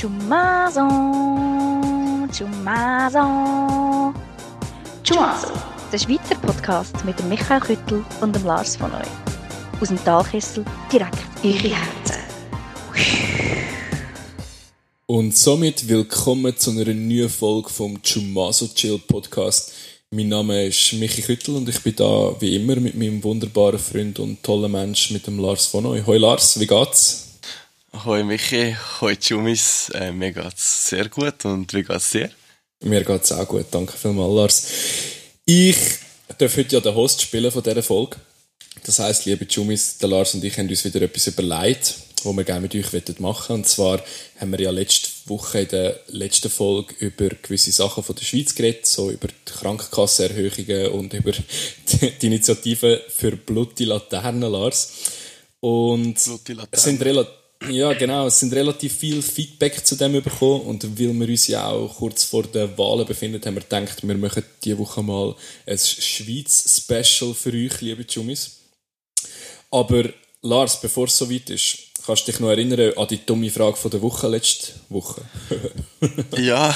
Chumazo, Chumazo, Chumazo, der Schweizer Podcast mit dem Michael Küttel und dem Lars von Neu. Aus dem Talkessel direkt in Ihre Herzen. Und somit willkommen zu einer neuen Folge vom Chumazo Chill Podcast. Mein Name ist Michi Küttel und ich bin da wie immer mit meinem wunderbaren Freund und tollen Mensch mit dem Lars von Neu. Hoi Lars, wie geht's? Hoi Michi, hoi Jumis, äh, mir geht's sehr gut und wie geht's dir? Mir geht's auch gut, danke vielmals Lars. Ich darf heute ja den Host spielen von dieser Folge. Das heisst, liebe Jumis, der Lars und ich haben uns wieder etwas überlegt, was wir gerne mit euch machen wollen. Und zwar haben wir ja letzte Woche in der letzten Folge über gewisse Sachen von der Schweiz geredet, so über die Krankenkassenerhöhungen und über die Initiative für Blutige Laternen, Lars. Und es sind relativ ja, genau. Es sind relativ viel Feedback zu dem bekommen und weil wir uns ja auch kurz vor der Wahlen befinden, haben wir gedacht, wir machen diese Woche mal ein Schweiz-Special für euch, liebe Jumis. Aber Lars, bevor es soweit ist, kannst du dich noch erinnern an die dumme Frage der Woche letzte Woche? ja,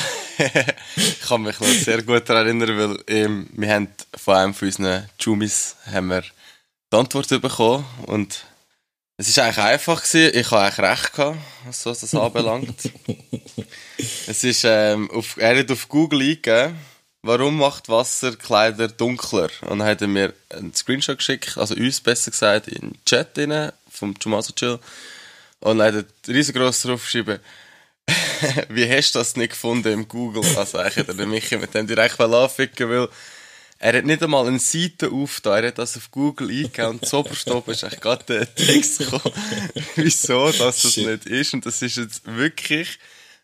ich kann mich noch sehr gut daran erinnern, weil ähm, wir haben von einem von unseren Jumis haben wir die Antwort bekommen und es war eigentlich einfach gewesen. Ich hatte eigentlich recht gehabt, was das anbelangt. es ist, ähm, auf, er hat auf Google eingegeben, warum macht Wasser Kleider dunkler? Und dann hat er mir einen Screenshot geschickt, also uns besser gesagt, in den Chat rein, vom Tommaso Chill. Und dann hat er riesengroß draufgeschrieben, wie hast du das nicht gefunden im Google? Also eigentlich hat er mich mit dem direkt anficken, weil er hat nicht einmal eine Seite aufgetan, er hat das auf Google eingegeben und so verstanden ist eigentlich gerade der Text gekommen, wieso dass das Shit. nicht ist. Und das ist jetzt wirklich,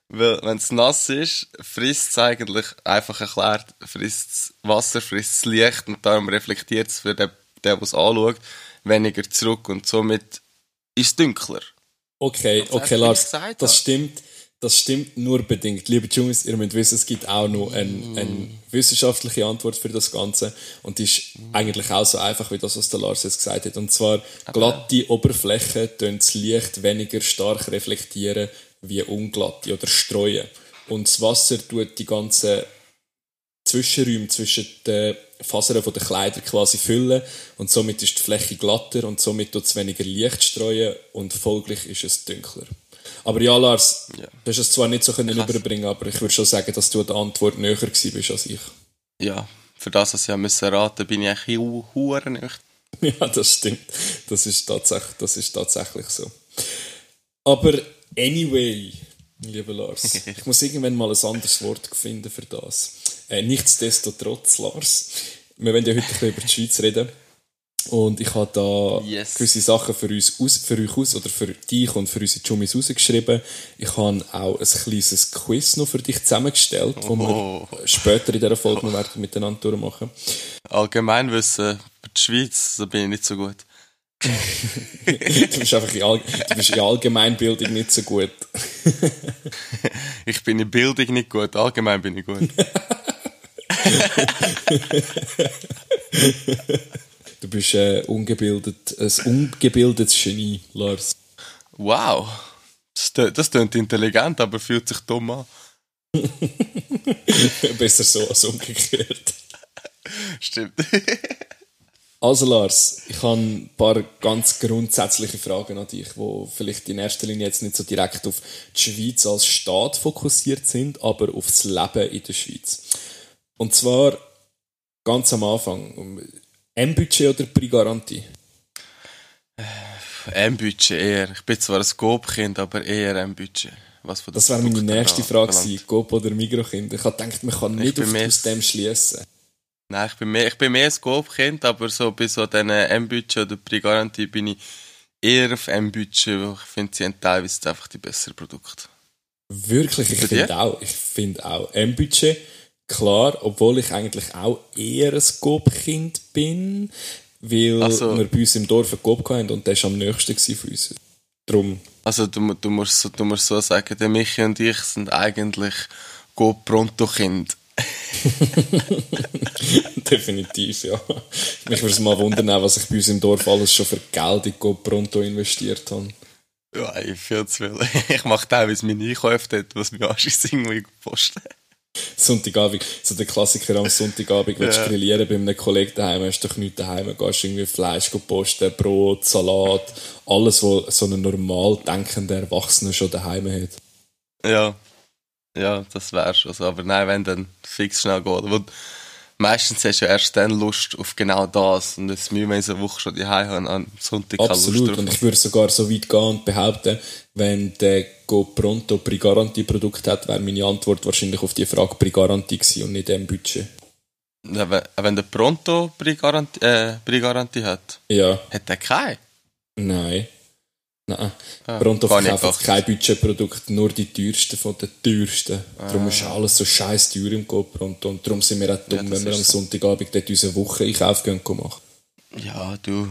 weil wenn es nass ist, frisst es eigentlich, einfach erklärt, frisst es Wasser, frisst es Licht und darum reflektiert es für den, der es anschaut, weniger zurück und somit ist es dunkler. Okay, okay, Lars, das stimmt. Das stimmt nur bedingt. Liebe Jungs, ihr müsst wissen, es gibt auch noch eine, eine wissenschaftliche Antwort für das Ganze. Und die ist eigentlich auch so einfach wie das, was der Lars jetzt gesagt hat. Und zwar, glatte Oberflächen tun das Licht weniger stark reflektieren wie unglatte oder streuen. Und das Wasser tut die ganzen Zwischenräume zwischen den Fasern der Kleider quasi füllen und somit ist die Fläche glatter und somit tut es weniger Licht streuen und folglich ist es dunkler. Aber ja, Lars, ja. du hast es zwar nicht so können überbringen, aber ich würde schon sagen, dass du die Antwort näher gewesen bist als ich. Ja, für das, was ich müssen raten, bin ich eigentlich hure nicht. Ja, das stimmt. Das ist, tatsächlich, das ist tatsächlich so. Aber anyway, lieber Lars, ich muss irgendwann mal ein anderes Wort finden für das. Äh, nichtsdestotrotz, Lars, wir wollen ja heute über die Schweiz reden. Und ich habe da yes. gewisse Sachen für, uns aus, für euch aus, oder für dich und für unsere Jummis rausgeschrieben. Ich habe auch ein kleines Quiz noch für dich zusammengestellt, oh. wo wir später in dieser Folge noch werden miteinander durchmachen. Allgemeinwissen für die Schweiz, da bin ich nicht so gut. du bist einfach in, All du bist in Allgemeinbildung nicht so gut. ich bin in Bildung nicht gut, allgemein bin ich gut. Bist äh, ungebildet, ein ungebildetes Genie, Lars. Wow. Das, klingt intelligent, aber fühlt sich dumm an. Besser so als umgekehrt. Stimmt. also Lars, ich habe ein paar ganz grundsätzliche Fragen an dich, die vielleicht in erster Linie jetzt nicht so direkt auf die Schweiz als Staat fokussiert sind, aber auf das Leben in der Schweiz. Und zwar ganz am Anfang. M-Budget oder Pri-Garantie? Äh, M-Budget eher. Ich bin zwar ein Coop-Kind, aber eher M-Budget. das wäre meine nächste Frage gewesen, Coop oder Migro-Kind. Ich habe gedacht, man kann nicht auf, aus dem schließen. Nein, ich bin mehr, ich bin mehr ein Coop-Kind, aber so bei so diesen M-Budget oder Pri-Garantie bin ich eher auf M-Budget, weil ich finde, sie haben teilweise einfach die besseren Produkte. Wirklich? Ich finde auch, ich finde auch M-Budget klar, obwohl ich eigentlich auch eher ein Coop-Kind bin, weil so. wir bei uns im Dorf einen Coop hatten und der war am nächsten von uns. Drum. Also du, du, musst, du musst so sagen, der Michi und ich sind eigentlich Coop-Pronto-Kind. Definitiv, ja. Mich würde es mal wundern, was ich bei uns im Dorf alles schon für Geld in Coop Pronto investiert habe. Ja, ich viel zu viel. Ich mache teilweise meine Einkäufe dort, was mir anschießt, irgendwie posten. Sonntagabend, so der Klassiker am Sonntagabend, willst du Ja. grillieren bei einem Kollegen daheim, hast doch nichts daheim, gehst irgendwie Fleisch posten, Brot, Salat, alles, was so ein normal denkender Erwachsener schon daheim hat. Ja. Ja, das wär's. Also, aber nein, wenn dann fix schnell geht. Meistens hast du ja erst dann Lust auf genau das. Und das müssen wir in einer Woche schon die haben, am Sonntag Absolut. Und ich würde sogar so weit gehen und behaupten, wenn der Go Pronto Pri-Garantie-Produkt hat, wäre meine Antwort wahrscheinlich auf die Frage Pri-Garantie gewesen und nicht dem Budget. Wenn- der Pronto Pri-Garantie äh, hat, Ja, hat der keine. nein. Nein. Ah, Pronto nicht verkauft kein Budgetprodukt, nur die teuersten von den teuersten. Darum Ah. ist alles so scheiß teuer im Go Pronto. Und darum sind wir auch dumm, Ja, wenn wir ist am so. Sonntagabend dort unsere Woche Einkauf gehen machen. Ja, du.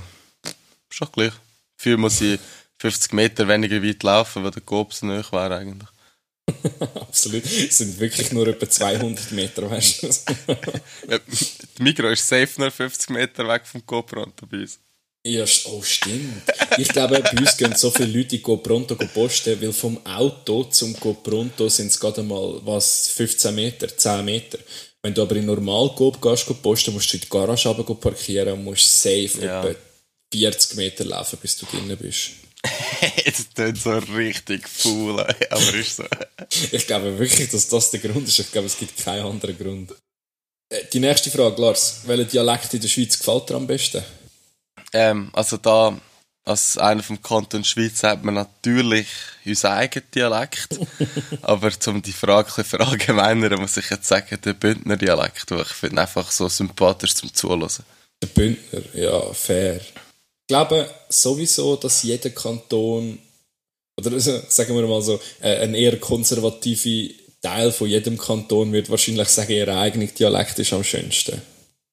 Schon gleich. Dafür muss ich 50 Meter weniger weit laufen, weil der Coop so nahe wäre eigentlich. Absolut. Es sind wirklich nur etwa 200 Meter, weißt du. Ja, Die Migros ist safe nur 50 Meter weg vom Coop Pronto bei uns. Ja, oh, stimmt. Ich glaube, bei uns gehen so viele Leute Go Pronto go posten, weil vom Auto zum Go Pronto sind es gerade mal, was, 15 Meter, 10 Meter. Wenn du aber in normal Coop gehst, go posten, musst du in die Garage runter go parkieren und musst safe Ja. etwa 40 Meter laufen, bis du drinnen bist. Jetzt tut so richtig faul, aber ist so. Ich glaube wirklich, dass das der Grund ist. Ich glaube, es gibt keinen anderen Grund. Äh, Die nächste Frage, Lars. Welcher Dialekt in der Schweiz gefällt dir am besten? Ähm, also da, als einer vom Kanton Schweiz hat man natürlich unseren eigenen Dialekt. aber um die Frage ein bisschen verallgemeinern, muss ich jetzt sagen, der Bündner Dialekt, weil ich finde einfach so sympathisch zum Zuhören. Der Bündner, ja, fair. Ich glaube sowieso, dass jeder Kanton, oder also, sagen wir mal so, äh, ein eher konservative Teil von jedem Kanton wird wahrscheinlich sagen, ihr eigener Dialekt ist am schönsten.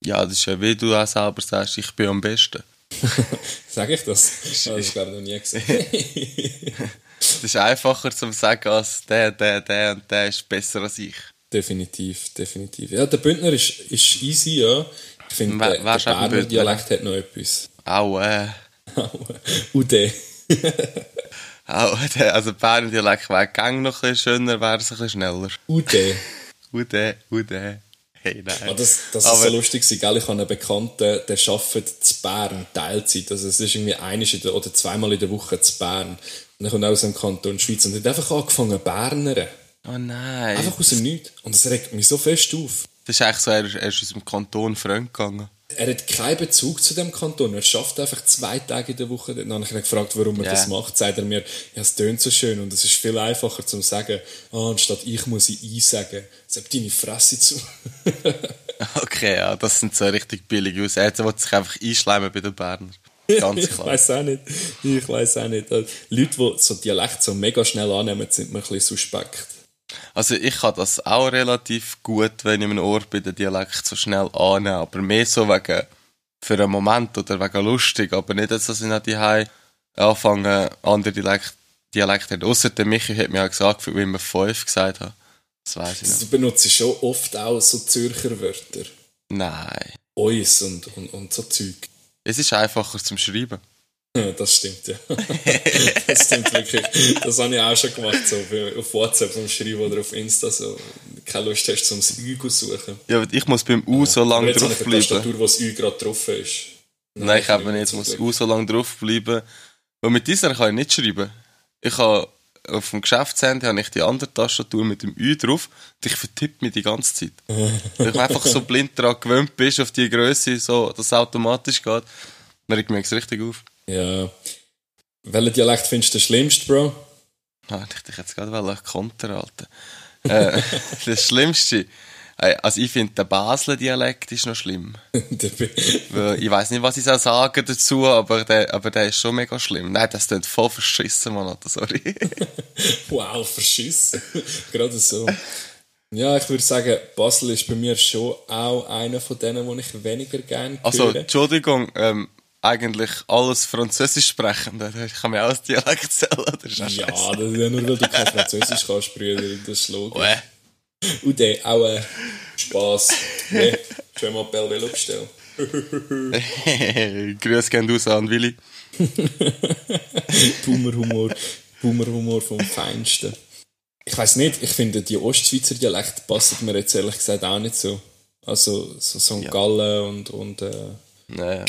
Ja, das ist ja, wie du auch selber sagst, ich bin am besten. Sag ich das? Das habe ich glaube noch nie gesehen. Das ist einfacher zu sagen, als der, der, der und der ist besser als ich. definitiv, definitiv. Ja, der Bündner ist, ist easy, ja. Ich finde, der, der Berner? Dialekt hat noch etwas. Auch, äh, Ude. auch der, also Berner Dialekt wäre gang noch ein bisschen schöner, wäre es ein bisschen schneller. Ude. Ude, Ude. Hey, nein. Ah, das, das ist Aber- so lustig, gell? Ich habe einen Bekannten, der arbeitet zu Bern, Teilzeit. Also es ist irgendwie einisch in der, oder zweimal in der Woche zu Bern. Und er kommt aus dem Kanton Schweiz und hat einfach angefangen Bernern. Oh nein. Einfach aus dem Nichts. Und das regt mich so fest auf. Das ist eigentlich so, er ist, er ist aus dem Kanton fremd gegangen. Er hat keinen Bezug zu dem Kanton. Er schafft einfach zwei Tage in der Woche. Dann habe ich ihn gefragt, warum er Ja. das macht. Sagt er mir, ja, es tönt so schön und es ist viel einfacher zu sagen, ah, anstatt ich muss ich «i» sagen. Sag deine Fresse zu. Okay, ja, das sind so richtig billige aus. Er will sich einfach einschleimen bei den Berner. Ganz ich klar. weiß auch nicht. Ich weiß auch nicht. Also, Leute, die so Dialekt so mega schnell annehmen, sind mir ein bisschen suspekt. Also ich kann das auch relativ gut, wenn ich einem Ort bin, den Dialekt so schnell annehmen. Aber mehr so wegen für einen Moment oder wegen lustig. Aber nicht, dass ich nach die anfange, andere Dialekt, Dialekte haben. Ausser der Michi hat mir auch gesagt, wie ich immer fünf gesagt habe. Das weiß ich Du nicht. benutzt schon oft auch so Zürcher Wörter. Nein. Uns und, und, und so Zeug. Es ist einfacher zum Schreiben. Das stimmt, ja. das stimmt wirklich. Das habe ich auch schon gemacht, so auf WhatsApp zum Schreiben oder auf Insta, so keine Lust hast, zum das Ü zu suchen. Ja, aber ich muss beim U so lange jetzt habe ich eine draufbleiben. Tastatur, wo das Ü gerade drauf ist. Nein, ich kann habe nicht. Ich zum muss Glück. U so lange draufbleiben. Weil mit dieser kann ich nicht schreiben. Ich habe auf dem Geschäftshandy habe ich die andere Tastatur mit dem Ü drauf und ich vertippe mich die ganze Zeit. Weil ich einfach so blind daran gewöhnt bist, auf die Größe, so, dass es automatisch geht. Dann regt mich das richtig auf. Ja. Welchen Dialekt findest du den schlimmsten, Bro? Ah, ich dich jetzt gerade wollen Konter halten. äh, das Schlimmste, äh, also ich finde, der Basler Dialekt ist noch schlimm. Ich weiß nicht, was ich soll sagen dazu, aber der, aber der ist schon mega schlimm. Nein, das klingt voll verschissen, Mann, Alter, sorry. wow, verschissen. Gerade so. Ja, ich würde sagen, Basel ist bei mir schon auch einer von denen, die ich weniger gerne Also, höre. Entschuldigung, ähm, eigentlich alles Französisch sprechen, ich kann mir als Dialekt zählen, das ist Ja, scheiße. das ist ja nur, weil du kein Französisch kannst, Brüder, das ist logisch. Uäh. Und dann auch äh, Spass. Nee, schon mal Bell Velo bestellen. Grüß gehen raus an Willi. Boomer-Humor. Boomer-Humor vom Feinsten. Ich weiß nicht, ich finde, die Ostschweizer Dialekte passen mir jetzt ehrlich gesagt auch nicht so. Also, so St. Ja. Gallen und, und äh, Naja.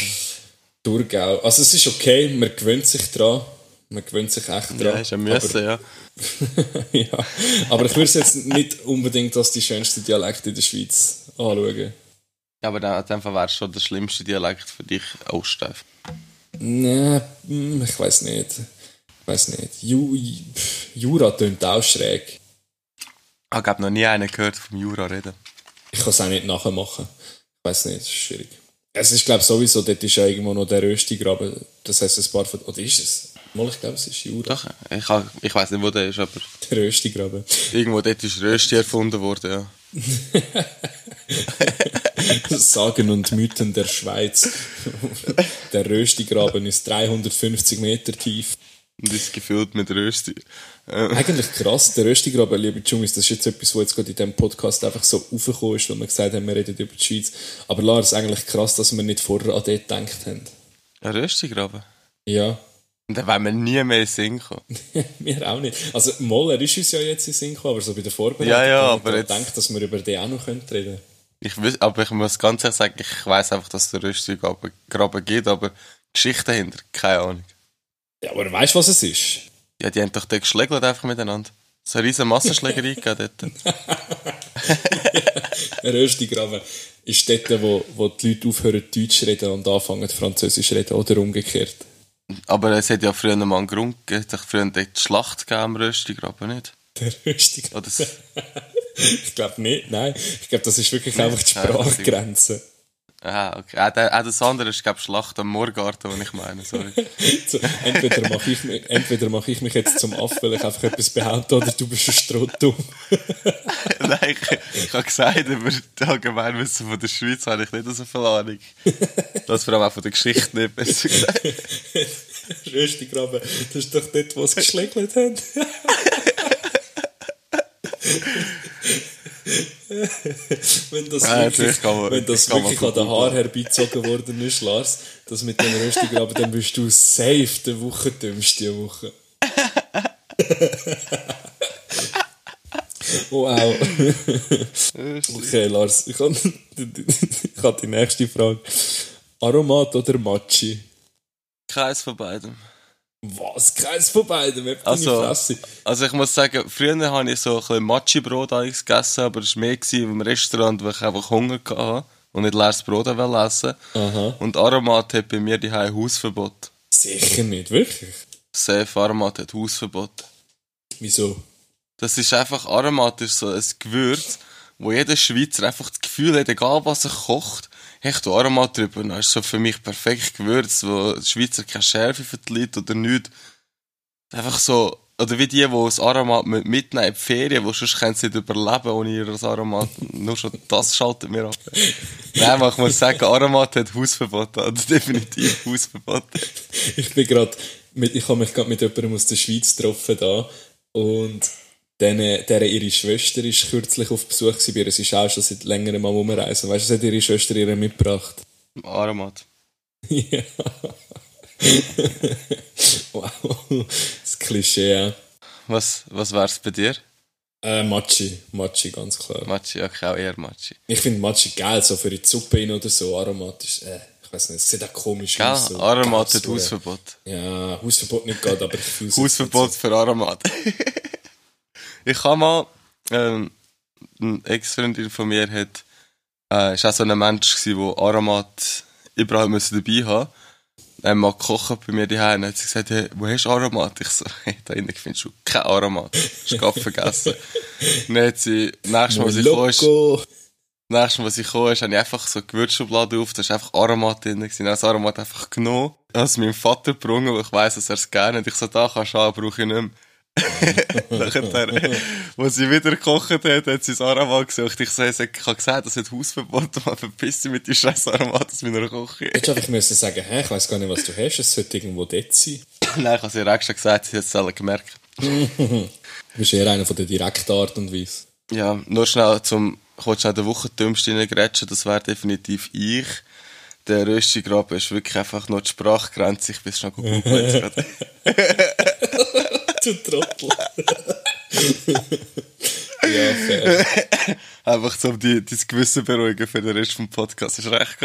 Thurgau. Also, es ist okay, man gewöhnt sich dran. Man gewöhnt sich echt dran. Ja, ist ja müssen, ja. Aber, ja. Aber ich würde es jetzt nicht unbedingt als die schönste Dialekte in der Schweiz anschauen. Ja, aber dann, dann wäre schon der schlimmste Dialekt für dich Oststeif. Nee, hm, ich weiß nicht. Ich weiß nicht. Ju, Jura tönt auch schräg. Ich habe noch nie einen gehört vom Jura reden. Ich kann es auch nicht nachmachen. Ich weiß nicht, das ist schwierig. Es ist, glaube ich, sowieso, dort ist ja irgendwo noch der Röstigraben. Das heißt, ein paar von. Oder ist es? Mal, ich glaube, es ist Jura. Doch, ich, hab- ich weiß nicht, wo der ist, aber Der Röstigraben. irgendwo dort ist Rösti erfunden worden, ja. Sagen und Mythen der Schweiz. der Röstigraben ist 350 Meter tief. Und ist gefüllt mit Rösti. Äh, Eigentlich krass, der Röstigraben, liebe Jungs, das ist jetzt etwas, was jetzt gerade in diesem Podcast einfach so aufgekommen ist, weil wir gesagt haben, wir reden über die Schweiz. Aber Lars, eigentlich krass, dass wir nicht vorher an dort gedacht haben. ein Röstigraben. Ja, Und dann wollen wir nie mehr in den Sinn kommen. wir auch nicht. Also, Moller ist uns ja jetzt in den Sinn gekommen, aber so bei der Vorbereitung Ja, ja, ich aber gerade jetzt- gedacht, dass wir über den auch noch reden können. Ich wüs- aber ich muss ganz ehrlich sagen, ich weiß einfach, dass es den Röstigraben Graben gibt, aber Geschichte dahinter, keine Ahnung. Ja, aber weißt du, was es ist? Ja, die haben doch den geschlägelt einfach miteinander. So eine riesen Massenschlägerei gegeben dort. Röstigraben ist dort, wo, wo die Leute aufhören, Deutsch zu reden und anfangen, Französisch zu reden, oder umgekehrt. Aber es hat ja früher mal einen Grund gegeben, es hat früher die Schlacht gegeben am Röstigraben, nicht? Der Röstigraben. Ich glaube nicht, nein. Ich glaube, das ist wirklich Nein, einfach die Sprachgrenze. Ah, okay. Auch, der, auch das andere ist, glaube ich, Schlacht am Moorgarten, was ich meine, sorry. So, entweder mache ich, mich- entweder mache ich mich jetzt zum Aff, weil ich einfach etwas behaupte, oder du bist ein Strohdumm. Nein, ich, ich habe gesagt, über die Allgemeinwissen von der Schweiz habe ich nicht so viel Ahnung. Das vor allem auch von der Geschichte nicht, besser gesagt. Röstigraben, das ist doch dort, wo sie geschlägelt haben. Wenn das Ja, wirklich, man- wenn das kann man wirklich an den verbuchen. Haar herbeizogen worden ist, Lars, das mit dem Röstigraben, dann bist du safe der Wochendümmste diese Woche. wow. Okay, Lars, ich habe die nächste Frage. Aromat oder Matschi? Keins von beidem. Was? Keins von beiden? Wer Also- Fresse? Also ich muss sagen, früher habe ich so ein bisschen eigentlich gegessen, aber es war mehr im Restaurant, weil ich einfach Hunger hatte und nicht leeres Brot wollte essen. Aha. Und Aromat hat bei mir die Hausverbot. Sicher nicht, wirklich. Safe Aromat hat Hausverbot. Wieso? Das ist einfach, Aromat ist so ein Gewürz, wo jeder Schweizer einfach das Gefühl hat, egal was er kocht, ich tu Aromat drüber. Und das ist so für mich perfekt Gewürz, wo die Schweizer keine Schärfe verliert oder nichts. Einfach so, oder wie die, die das Aromat mit- mitnehmen in die Ferien, wo sonst können sie nicht überleben ohne ihr Aromat. Nur schon das schaltet mir ab. Nein, ich muss sagen, Aromat hat Hausverbot, also definitiv Hausverbot. Ich bin gerade, ich habe mich gerade mit jemandem aus der Schweiz getroffen da und denen, deren ihre Schwester ist kürzlich auf Besuch gewesen bei ihr. Sie ist auch schon seit längerem mal rumreisen. Weißt du, was hat ihre Schwester ihr mitgebracht? Aromat. ja. wow. Das Klischee, ja. Was, was wär's bei dir? Äh, Matschi. Matschi, ganz klar. Machi, okay, auch eher Machi. Ich finde Matschi geil, so für die Suppe rein oder so, aromatisch. Äh, ich weiß nicht, es sieht auch komisch Gell? aus. So Aromat hat Gabs- Hausverbot. Ja, Hausverbot nicht gerade, aber ich fühle Hausverbot für Aromat. ich habe mal, ähm, eine Ex-Freundin von mir hat, äh, ist auch so ein Mensch gewesen, der Aromat überall müssen dabei haben Er hat mal gekocht bei mir daheim und hat sie gesagt, hey, wo hast du Aromat? Ich so, hey, da innen findest du kein Aromat. Hast du gerade vergessen. dann hat sie, nächstes Mal, als ich Loco. nächstes Mal, als ich ist, habe ich einfach so Gewürzschublade auf, da ist einfach Aromat drin gewesen. Ich habe das Aromat einfach genommen, habe es meinem Vater gebrungen, weil ich weiss, dass er es gerne hat. Ich so, da kannst du haben, brauche ich nicht mehr. Nachher, als sie wieder gekocht hat, hat sie das Aromat gesucht. Ich so, ich habe gesagt, das hat Hausverbot, man verpiss dich mit dem scheiß Aromat aus meiner Küche. Hättest du einfach müssen sagen, hä, ich weiß gar nicht, was du hast, es sollte irgendwo dort sein. Nein, ich habe sie ihr extra gesagt, sie hat es selber gemerkt. Du bist eher einer von der direkten Art und Weise. Ja, nur schnell zum, ich wollte schnell den Wochentümsten reingrätschen, das wäre definitiv ich. der Röstigraben ist wirklich einfach nur die Sprachgrenze. Ich bin schon gut Du Trottel. ja, fair. Einfach so, um die, dein Gewissen beruhigen für den Rest vom Podcast. Ist recht.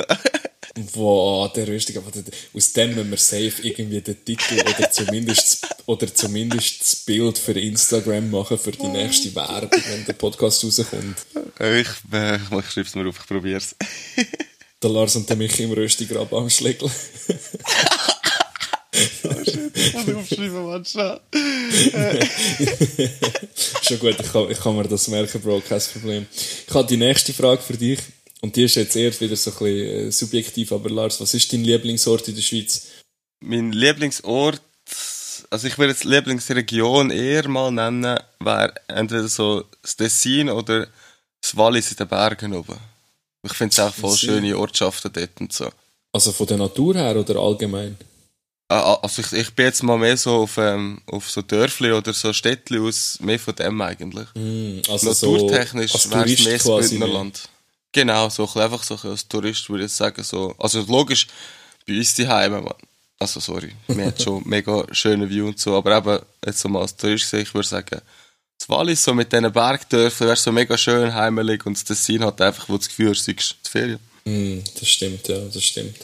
Wow, der Röstigraben. Aus dem müssen wir safe irgendwie den Titel oder zumindest, oder zumindest das Bild für Instagram machen für die nächste Werbung, wenn der Podcast rauskommt. Ich, äh, ich schreibe es mir auf, ich probiere es. Der Lars und der Michi im Röstigraben am Schlägeln. oh shit, ich kann aufschreiben, Mann, schon. Schon gut, ich kann, ich kann mir das merken, Bro, kein Problem. Ich habe die nächste Frage für dich. Und die ist jetzt eher wieder so ein bisschen äh, subjektiv, aber Lars, was ist dein Lieblingsort in der Schweiz? Mein Lieblingsort, also ich würde jetzt Lieblingsregion eher mal nennen, wäre entweder so das Tessin oder das Wallis in den Bergen oben. Ich finde es auch voll schöne Ortschaften dort und so. Also von der Natur her oder allgemein? Ah, ah, Also ich, ich bin jetzt mal mehr so auf, ähm, auf so Dörfli oder so Städtli aus, mehr von dem eigentlich. Hm, also so Naturtechnisch als wäre es mehr das Bündnerland. Genau, so einfach so als Tourist würde ich sagen. So. Also logisch, bei uns die Heime, also sorry, wir haben schon mega schöne View und so, aber eben, jetzt so mal als Tourist gesehen, ich würde sagen, das Wallis so mit diesen Bergdörfern wäre so mega schön heimelig und das Tessin hat einfach, wo das Gefühl hast, du die Ferien. Hm, das stimmt, ja, das stimmt.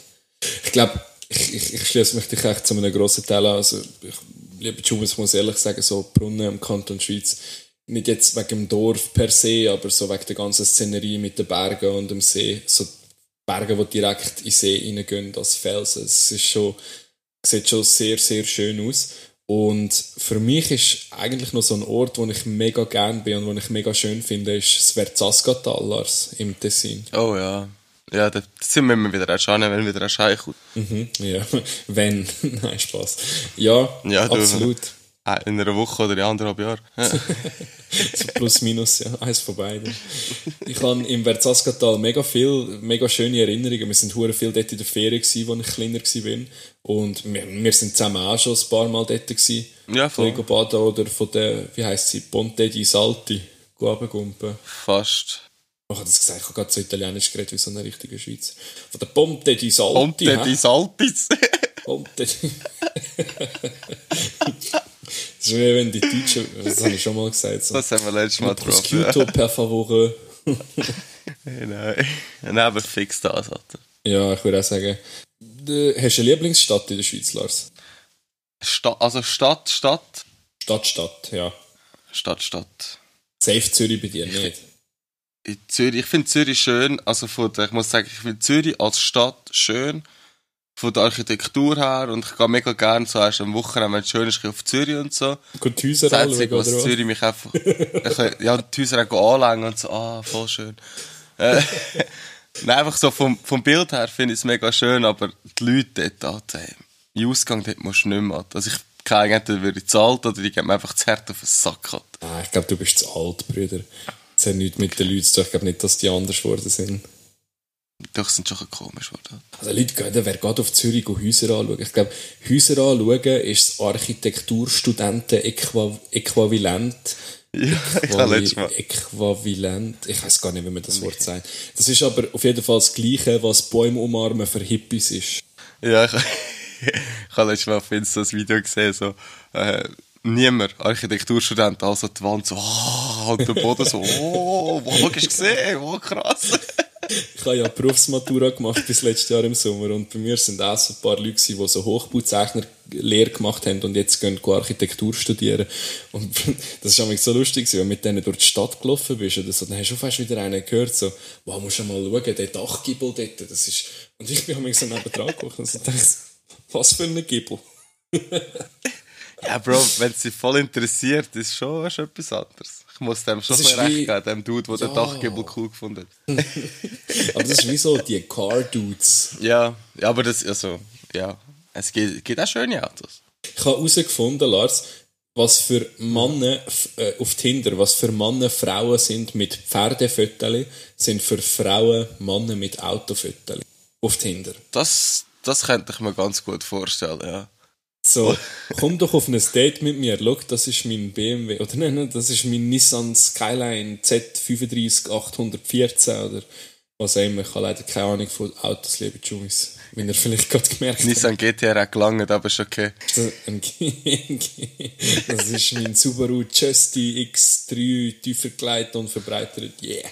Ich glaube, ich, ich, ich schließe mich dich echt zu einem grossen Teil an. Also, ich, liebe Jumis, muss ehrlich sagen, so Brunnen im Kanton Schweiz, nicht jetzt wegen dem Dorf per se, aber so wegen der ganzen Szenerie mit den Bergen und dem See. So Berge, die direkt in den See reingehen, als Felsen. Es ist schon, sieht schon sehr, sehr schön aus. Und für mich ist eigentlich noch so ein Ort, wo ich mega gern bin und wo ich mega schön finde, ist das Verzaskatal, Lars, im Tessin. Oh ja. Ja, da sind wir immer wieder schauen, wenn wieder ein Scheich kommt. Mhm, ja, wenn. Nein, Spaß. Ja, Ja, du- absolut. Äh, In einer Woche oder in anderthalb Jahren. Ja. So plus minus, ja, eins von beiden. Ich habe im Verzaskatal mega viel, mega schöne Erinnerungen. Wir sind hure viel dort in der Ferien gewesen, als ich kleiner war. Und wir, wir sind zusammen auch schon ein paar Mal dort gewesen. Ja, voll. Lego baden oder von der, wie heisst sie, Ponte di Salti. Guabengumpen. Fast. Ich habe das gesagt, ich habe gerade so italienisch geredet wie so ein richtiger Schweizer. Von der Ponte di Salti. Ponte hä? di Saltis. Ponte. Das ist wie wenn die Deutschen, das habe ich schon mal gesagt, so. Das haben wir letztes Mal drauf. Ja. Prosciutto per favore. Nein. Nein, aber fix das, Alter. Ja, ich würde auch sagen, du hast du eine Lieblingsstadt in der Schweiz, Lars? Sta also Stadt, Stadt, Stadt, Stadt, ja. Stadt, Stadt. Safe Zürich bei dir nicht. In Zürich, ich finde Zürich schön, also von der, ich muss sagen, ich finde Zürich als Stadt schön, von der Architektur her, und ich gehe mega gerne so erst am Wochenende, wenn es schön ist, auf Zürich und so. Gut die Häuser anschauen, oder was? Zürich mich einfach, ich, ja, die Häuser auch anlängen und so, ah, voll schön. Äh, Nein, einfach so vom, vom Bild her finde ich es mega schön, aber die Leute dort, Alter, im Ausgang dort musst du nicht mehr. Also ich keine entweder würde ich zahlt oder die geben mir einfach zu hart auf den Sack. Nein, ich glaube, du bist zu alt, Brüder. Das hat nichts mit den Leuten zu tun. Ich glaube nicht, dass die anders geworden sind. Doch, sind schon ein komisch geworden. Also Leute gehen, wer geht auf Zürich und Häuser anschauen? Ich glaube, Häuser anschauen ist das Architekturstudenten-Äquivalent. Ja, ich habe letztes Mal. Äquivalent. Ich weiß gar nicht, wie man das Wort sagt. Das ist aber auf jeden Fall das Gleiche, was Bäume umarmen für Hippies ist. Ja, ich, ich habe letztes Mal auf Insta das Video gesehen, so, äh, niemand, Architekturstudent, also die Wand so, oh, und der Boden so, oh, wo hast du gesehen, oh, krass. Ich habe ja Berufsmatura gemacht bis letztes Jahr im Sommer und bei mir sind auch so ein paar Leute, die so Hochbauzeichner Lehre gemacht haben und jetzt gehen Architektur studieren. Und das eigentlich so lustig, wenn du mit denen durch die Stadt gelaufen bist oder so, dann hast du fast wieder einen gehört, so, wow, musst du mal schauen, der Dachgiebel dort, das ist... Und ich bin so nebendran geguckt und so dachte, was für ein Giebel. Ja, Bro, wenn es dich voll interessiert, ist schon, ist schon etwas anderes. Ich muss dem schon bisschen wie- recht geben, dem Dude, der den Ja. Dachgiebel cool gefunden hat. Aber das ist wie so die Car-Dudes. Ja, ja, aber das, also, ja, es gibt, gibt auch schöne Autos. Ich habe herausgefunden, Lars, was für Männer äh, auf Tinder, was für Männer Frauen sind mit Pferdefötterli, sind für Frauen Männer mit Autofötterli. Auf Tinder. Das, das könnte ich mir ganz gut vorstellen, ja. So, komm doch auf ein Date mit mir. Schau, das ist mein BMW. Oder nein, nein, das ist mein Nissan Skyline Z35 814 oder Was auch immer. Ich habe leider keine Ahnung von Autos, liebe Jumis. Wie ihr vielleicht gerade gemerkt habt. Nissan GTR hat gelangt, aber ist okay. Das ist mein Subaru Justy X3 tiefer geleitet und verbreitert. Yeah.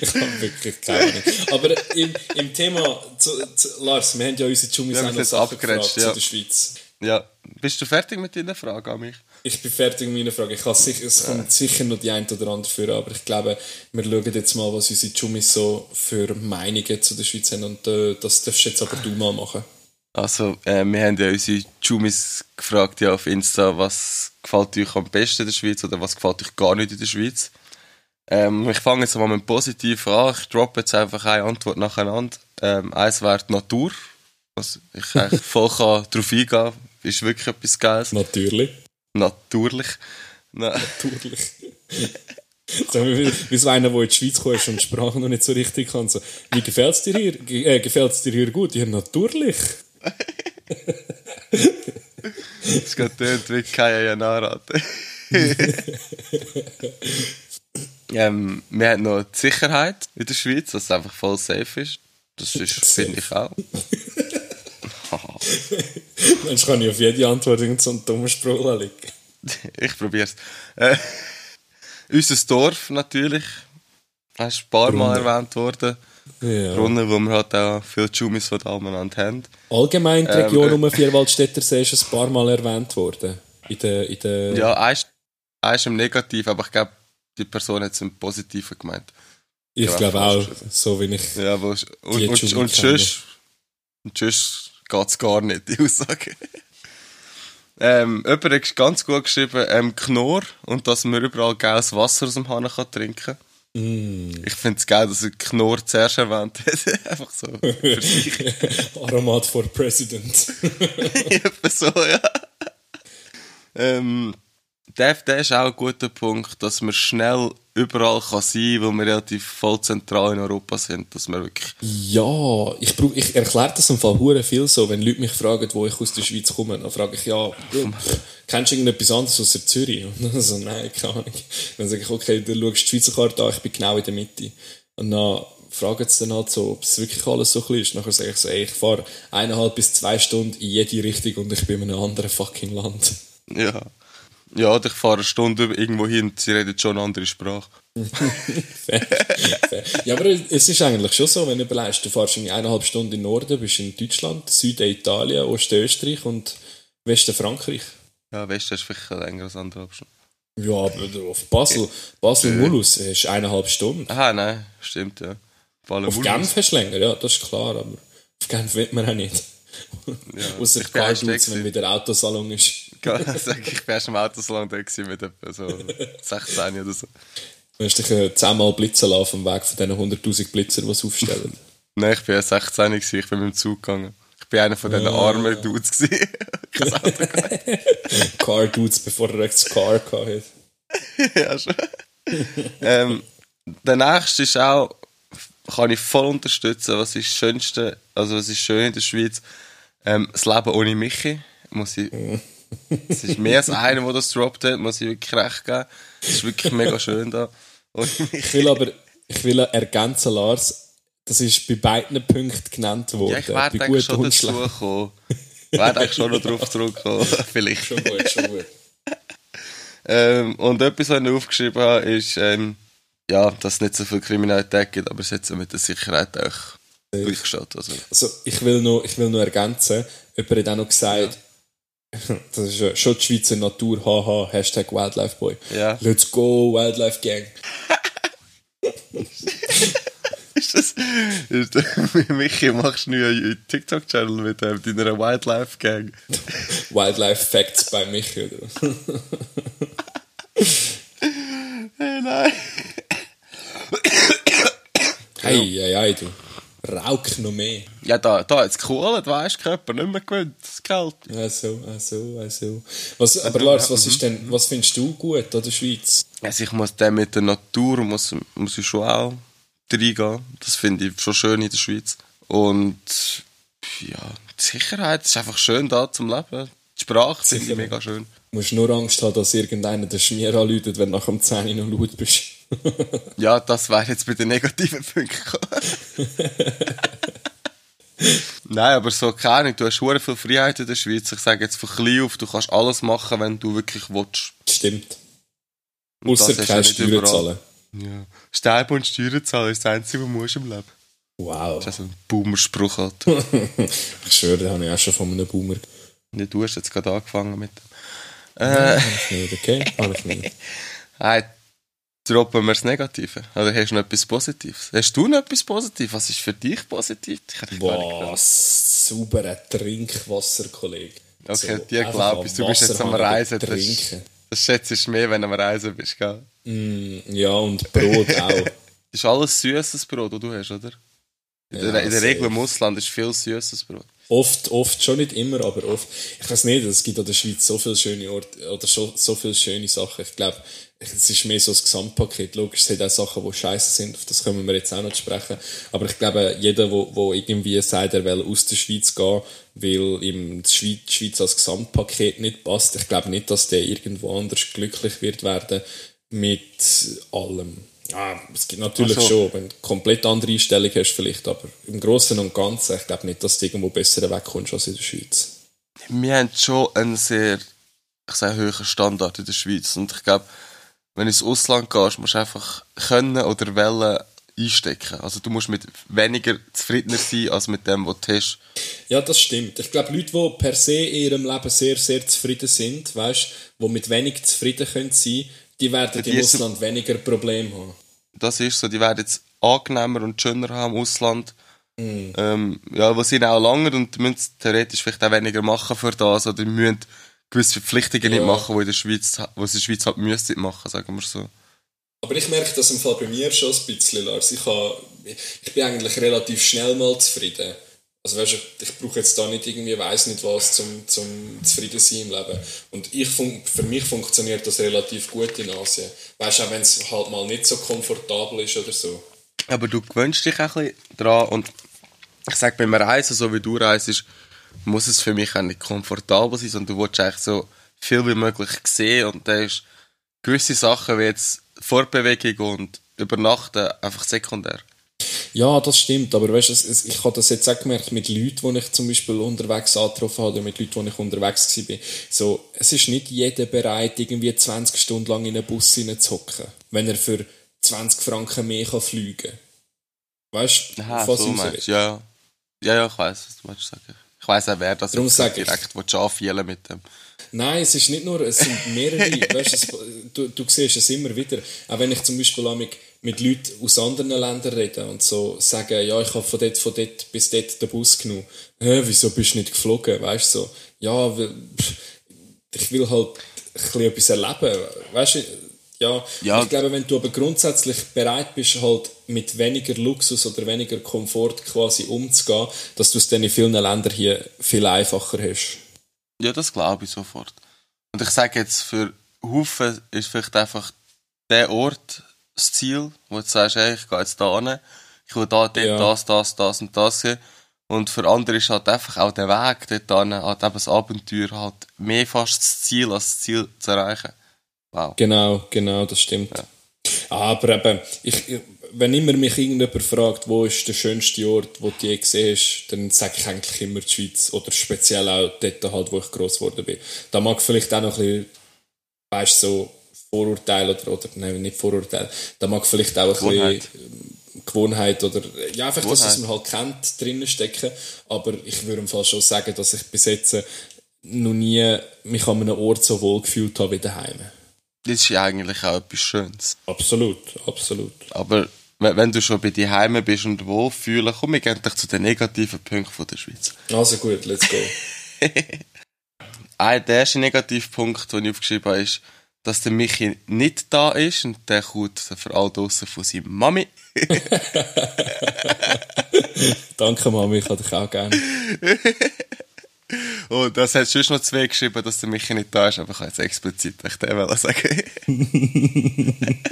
Ich habe wirklich keine Ahnung. Aber im, im Thema, zu, zu, Lars, wir haben ja unsere noch jetzt Sachen gefragt ja. zu der Schweiz. Ja. Bist du fertig mit deiner Frage an mich? Ich bin fertig mit meiner Frage. Ich kann sicher, es kommt sicher noch die ein oder andere für, aber ich glaube, wir schauen jetzt mal, was unsere Jumis so für Meinungen zu der Schweiz haben und äh, das darfst jetzt aber du mal machen. Also, äh, wir haben ja unsere Jumis gefragt ja auf Insta, was gefällt euch am besten in der Schweiz oder was gefällt euch gar nicht in der Schweiz. Ähm, ich fange jetzt mal mit dem Positiven an. Ich droppe jetzt einfach eine Antwort nacheinander. Ähm, eins wäre die Natur. Was ich eigentlich voll kann drauf eingehen Ist wirklich etwas Geiles. Natürlich. Natürlich. Na, Natürlich. So, wie, wie so einer, der in die Schweiz kommt und die Sprache noch nicht so richtig kann. So, wie gefällt es dir hier? Ge äh, gefällt es dir hier gut? Ja, natürlich. es geht tönt wie keine Janarate. Ähm, wir haben noch die Sicherheit in der Schweiz, dass es einfach voll safe ist. Das ist, finde ich auch. Mensch, kann ich auf jede Antwort so einen dummen Spruch anlegen. ich probier's. Äh, unser Dorf natürlich. Das ist ein paar Mal Brunnen. erwähnt worden. Ja. Brunnen, wo wir halt auch viele Jumis von da umeinander haben. Allgemein die Ähm, Region äh, um den Vierwaldstätter See ist ein paar Mal erwähnt worden. In der, in der Ja, eins, eins im Negativ, aber ich glaube, die Person hat es im Positiven gemeint. ich ja, glaube auch, so wie ich. Ja, wo, und, und, und, und sonst, und sonst geht's gar nicht, die Aussage. ähm, jemand hat ganz gut geschrieben, ähm, Knorr und dass man überall geiles Wasser aus dem Hahn kann trinken Mm. Ich finde es geil, dass er Knorr zuerst erwähnt hat. Einfach so. Aromat for President. Etwa so, ja. Ähm, der, der ist auch ein guter Punkt, dass man schnell überall kann sein kann, weil wir relativ voll zentral in Europa sind. Dass wir wirklich Ja, ich, brauch, ich erkläre das im Fall hure viel so, wenn Leute mich fragen, wo ich aus der Schweiz komme, dann frage ich, ja, du, kennst du irgendetwas anderes außer Zürich? Und dann so, nein, keine Ahnung. Dann sage ich, okay, du schaust die Schweizer Karte an, ich bin genau in der Mitte. Und dann fragen sie dann halt so, ob es wirklich alles so klein ist. Nachher sage ich so, ey, ich fahre eineinhalb bis zwei Stunden in jede Richtung und ich bin in einem anderen fucking Land. Ja. Ja, ich fahre eine Stunde irgendwo hin und sie redet schon eine andere Sprache. Ja, aber es ist eigentlich schon so, wenn du überlegst, du fährst irgendwie eineinhalb Stunden in den Norden, bist in Deutschland, Süden Italien, Osten Österreich und Westen Frankreich. Ja, das ist vielleicht länger als anderthalb Stunden. Ja, aber auf Basel, Basel-Mulhouse ist eineinhalb Stunden. Aha, nein, stimmt, ja. Auf. Genf hast du länger, ja, das ist klar, aber auf Genf will man auch nicht. Außer erst Cardoots, weg wenn wieder Autosalon ist. Ich, war erst im Autosalon da gewesen mit etwa so 16 oder so. Du hast dich äh, zehnmal blitzen lassen auf dem Weg von diesen 100'000 Blitzer, die sie aufstellen. Nein, ich bin ja 16 gewesen, ich bin mit dem Zug gegangen. Ich bin einer von diesen Ah. armen Dudes gewesen. Kein Auto gehabt. Car Dudes, bevor er das Car hatte. ja, schon. ähm, der nächste ist auch, kann ich voll unterstützen, was ist das Schönste, also was ist schön in der Schweiz, ähm, das Leben ohne Michi, muss ich, es ist mehr als einer, der das droppt hat, muss ich wirklich recht geben. Es ist wirklich mega schön da. Ich will aber ich will ergänzen, Lars, das ist bei beiden Punkten genannt worden. Ja, ich werde eigentlich schon dazu kommen. Ich werde eigentlich schon noch drauf zurückkommen, vielleicht. Schon gut, schon gut. Ähm, und etwas, was ich aufgeschrieben habe, ist, ähm, ja, dass es nicht so viel Kriminalität gibt, aber es hat so mit der Sicherheit auch durchgeschaut. Also, Also, ich will noch, ich will noch ergänzen, jemand hat auch noch gesagt, das ist ja schon die Schweizer Natur, haha, Hashtag Wildlife Boy. Ja. Let's go, Wildlife Gang. ist das, ist das, Michi, machst du einen TikTok-Channel mit ähm, deiner Wildlife Gang? Wildlife Facts bei mich, oder? Hey, nein. Hey, hey, hey, du. Rauk noch mehr. Ja, da, da hat es weisst du, Körper nicht mehr gewöhnt, Geld. Ach so, ach so, ach so. Was, aber Lars, was ist denn, was findest du gut an der Schweiz? Also ich muss dann mit der Natur, muss, muss ich schon auch reingehen. Das finde ich schon schön in der Schweiz. Und ja, die Sicherheit ist einfach schön da zum Leben. Die Sprache finde ich mega schön. Du musst nur Angst haben, dass irgendeiner den Schmier anläutet, wenn du nach dem 10 Uhr noch laut bist. ja, das wäre jetzt bei den negativen Punkten. Nein, aber so keine Ahnung, du hast sehr viel Freiheit in der Schweiz. Ich sage jetzt von klein auf, du kannst alles machen, wenn du wirklich willst. Stimmt. Außer keine Steuern zahlen. Ja. Sterben und Steuern zahlen ist das Einzige, was du musst im Leben. Wow. Das ist also ein Boomer-Spruch halt. ich schwöre, den habe ich auch schon von einem Boomer. Ja, du hast jetzt gerade angefangen mit dem. Äh. Nein, nicht, okay? Habe ich nicht. Hey, droppen wir das Negative? Oder hast du noch etwas Positives? Hast du noch etwas Positives? Was ist für dich positiv? Ich Was? Sauberer Trinkwasser, Kollege. Okay, so, dir glaube ich, du bist jetzt am Reisen. Trinken. Das, das schätzt du mehr, wenn du am Reisen bist, gell? Mm, ja, und Brot auch. ist alles süßes Brot, das du hast, oder? In der, ja, in der Regel im Ausland ist viel süßes Brot. Oft, oft, schon nicht immer, aber oft. Ich weiß nicht, es gibt in der Schweiz so viele schöne Orte, oder so, so viele schöne Sachen. Ich glaube, es ist mehr so das Gesamtpaket. Logisch, es sind auch Sachen, die scheiße sind, auf das können wir jetzt auch noch sprechen. Aber ich glaube, jeder, der, irgendwie sagt, er will aus der Schweiz gehen, weil ihm die Schweiz, die Schweiz als Gesamtpaket nicht passt, ich glaube nicht, dass der irgendwo anders glücklich wird werden mit allem. Ja, es gibt natürlich also, schon, wenn du komplett andere Einstellung hast vielleicht, aber im Großen und Ganzen, ich glaube nicht, dass du irgendwo besser wegkommst als in der Schweiz. Wir haben schon einen sehr, ich sage, hohen Standard in der Schweiz und ich glaube, wenn du ins Ausland gehst, musst du einfach können oder wollen einstecken. Also du musst mit weniger zufriedener sein, als mit dem, was du hast. Ja, das stimmt. Ich glaube, Leute, die per se in ihrem Leben sehr, sehr zufrieden sind, weißt, die mit wenig zufrieden können sein, die werden die im Ausland weniger Probleme haben. Das ist so, die werden jetzt angenehmer und schöner haben im Ausland. Mm. Ähm, ja, was sind auch länger und müssen theoretisch vielleicht auch weniger machen für das oder müssen gewisse Verpflichtungen ja. nicht machen, die in der Schweiz, was in der Schweiz halt müsste machen, sagen wir so. Aber ich merke das im Fall bei mir schon ein bisschen, Lars. Ich, habe, ich bin eigentlich relativ schnell mal zufrieden. Also weißt du, ich brauche jetzt da nicht irgendwie, weiß nicht was, zum, zum zufrieden sein im Leben. Und ich, für mich funktioniert das relativ gut in Asien. Weißt du, auch wenn es halt mal nicht so komfortabel ist oder so. Aber du gewöhnst dich auch ein bisschen dran und ich sage, beim Reisen, so wie du reist, muss es für mich auch nicht komfortabel sein, sondern du willst eigentlich so viel wie möglich sehen und da ist gewisse Sachen wie jetzt Fortbewegung und Übernachten einfach sekundär. Ja, das stimmt, aber weißt, es, ich habe das jetzt auch gemerkt mit Leuten, die ich zum Beispiel unterwegs angetroffen habe, oder mit Leuten, die ich unterwegs war. So, es ist nicht jeder bereit, irgendwie 20 Stunden lang in einen Bus hineinzuhocken, wenn er für 20 Franken mehr kann fliegen kann. Weißt du, was so ich meinst, ja. ja, ja, ich weiß, was du meinst sagen. Ich weiss auch, wer das Darum jetzt direkt anfielen mit dem. Nein, es ist nicht nur, es sind mehrere, weißt, es, du, du siehst es immer wieder. Auch wenn ich zum Beispiel mit, mit Leuten aus anderen Ländern rede und so sage, ja, ich habe von dort, von dort bis dort den Bus genommen. Hä, wieso bist du nicht geflogen? Weißt du, so, ja, ich will halt ein bisschen etwas erleben. Weißt du, ja, ja. Ich glaube, wenn du aber grundsätzlich bereit bist, halt mit weniger Luxus oder weniger Komfort quasi umzugehen, dass du es dann in vielen Ländern hier viel einfacher hast. Ja, das glaube ich sofort. Und ich sage jetzt, für Haufen ist vielleicht einfach der Ort das Ziel, wo du sagst, hey, ich gehe jetzt da hin, ich will da, dort, ja. das, das, das und das sehen. Und für andere ist halt einfach auch der Weg dort hin, halt eben das Abenteuer halt mehr fast das Ziel, als das Ziel zu erreichen. Wow. Genau, genau, das stimmt. Ja. Aber eben, ich, wenn immer mich irgendjemand fragt, wo ist der schönste Ort, wo du je gesehen hast, dann sage ich eigentlich immer die Schweiz. Oder speziell auch dort halt, wo ich gross geworden bin. Da mag vielleicht auch noch ein bisschen, weißt so Vorurteile oder, oder, nein, nicht Vorurteile. Da mag vielleicht auch ein Gewohnheit. bisschen Gewohnheit oder, ja, einfach Gewohnheit. das, was man halt kennt, drinnen stecken. Aber ich würde im Fall schon sagen, dass ich bis jetzt noch nie mich an einem Ort so wohl gefühlt habe wie daheim. Das ist ja eigentlich auch etwas Schönes. Absolut, absolut. Aber wenn du schon bei dir Heime bist und wohlfühlen, komm ich endlich zu den negativen Punkten der Schweiz. Also gut, let's go. Ein, der erste Negativpunkt, den ich aufgeschrieben habe, ist, dass der Michi nicht da ist und der kommt für all draussen von seiner Mami. Danke Mami, ich habe dich auch gerne. Und das hat schon noch zwei geschrieben, dass der Michi nicht da ist, aber ich kann jetzt explizit nicht den sagen.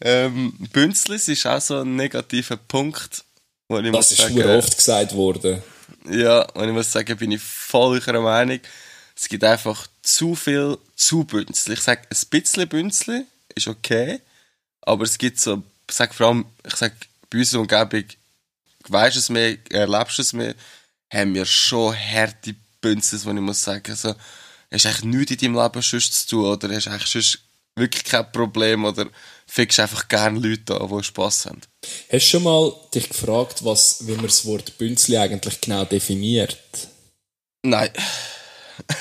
ähm, Bünzlis ist auch so ein negativer Punkt. Wo ich das ist sagen, oft gesagt worden. Ja, und ich muss sagen, bin ich voll eurer Meinung. Es gibt einfach zu viel zu Bünzli. Ich sage, ein bisschen Bünzli ist okay, Aber es gibt so, ich sag vor allem, ich sag, bei unserer Umgebung, weisst es mehr, erlebst es mehr, haben wir schon harte Bünzes, wo ich muss sagen, also, hast du eigentlich nichts in deinem Leben sonst zu tun, oder hast du eigentlich sonst wirklich kein Problem, oder fickst einfach gerne Leute an, die Spass haben. Hast du schon mal dich gefragt, was, wie man das Wort Bünzli eigentlich genau definiert? Nein.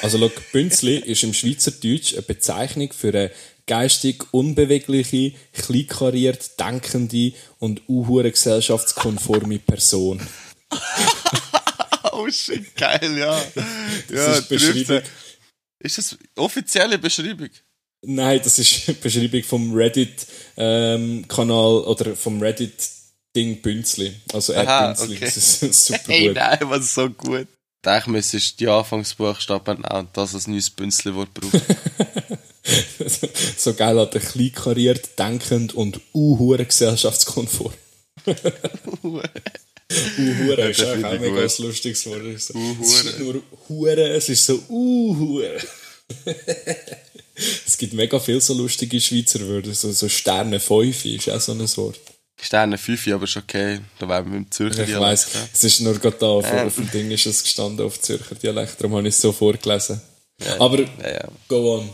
Also, schau, Bünzli ist im Schweizerdeutsch eine Bezeichnung für eine geistig unbewegliche, kleinkariert denkende und uhure gesellschaftskonforme Person. oh shit, geil, ja. Das ja, ist Beschreibung. Ist das offizielle Beschreibung? Nein, das ist Beschreibung vom Reddit-Kanal oder vom Reddit-Ding Bünzli. Also er Bünzli. okay. Das ist super Hey, gut. nein, was so gut. Ich müsstest die Anfangsbuchstaben auch und das als neues Bünzli-Wort brauchen. so geil hat er kleinkariert, denkend und uhure gesellschaftskonform. Uhure ist auch ein ich mega lustiges Wort. Es ist so- Uhure. Es ist nicht nur Hure, es ist so Uhure. es gibt mega viele so lustige Schweizer Wörter. So, so Sterne 5 ist auch so ein Wort. Sterne 5, aber ist okay. Da wären wir im Zürcher Ich Dialekt, weiss, ja. es ist nur gerade da, Ähm. auf dem Ding ist es gestanden, auf Zürcher Dialekt, darum habe ich es so vorgelesen. Aber, Ja, ja. go on.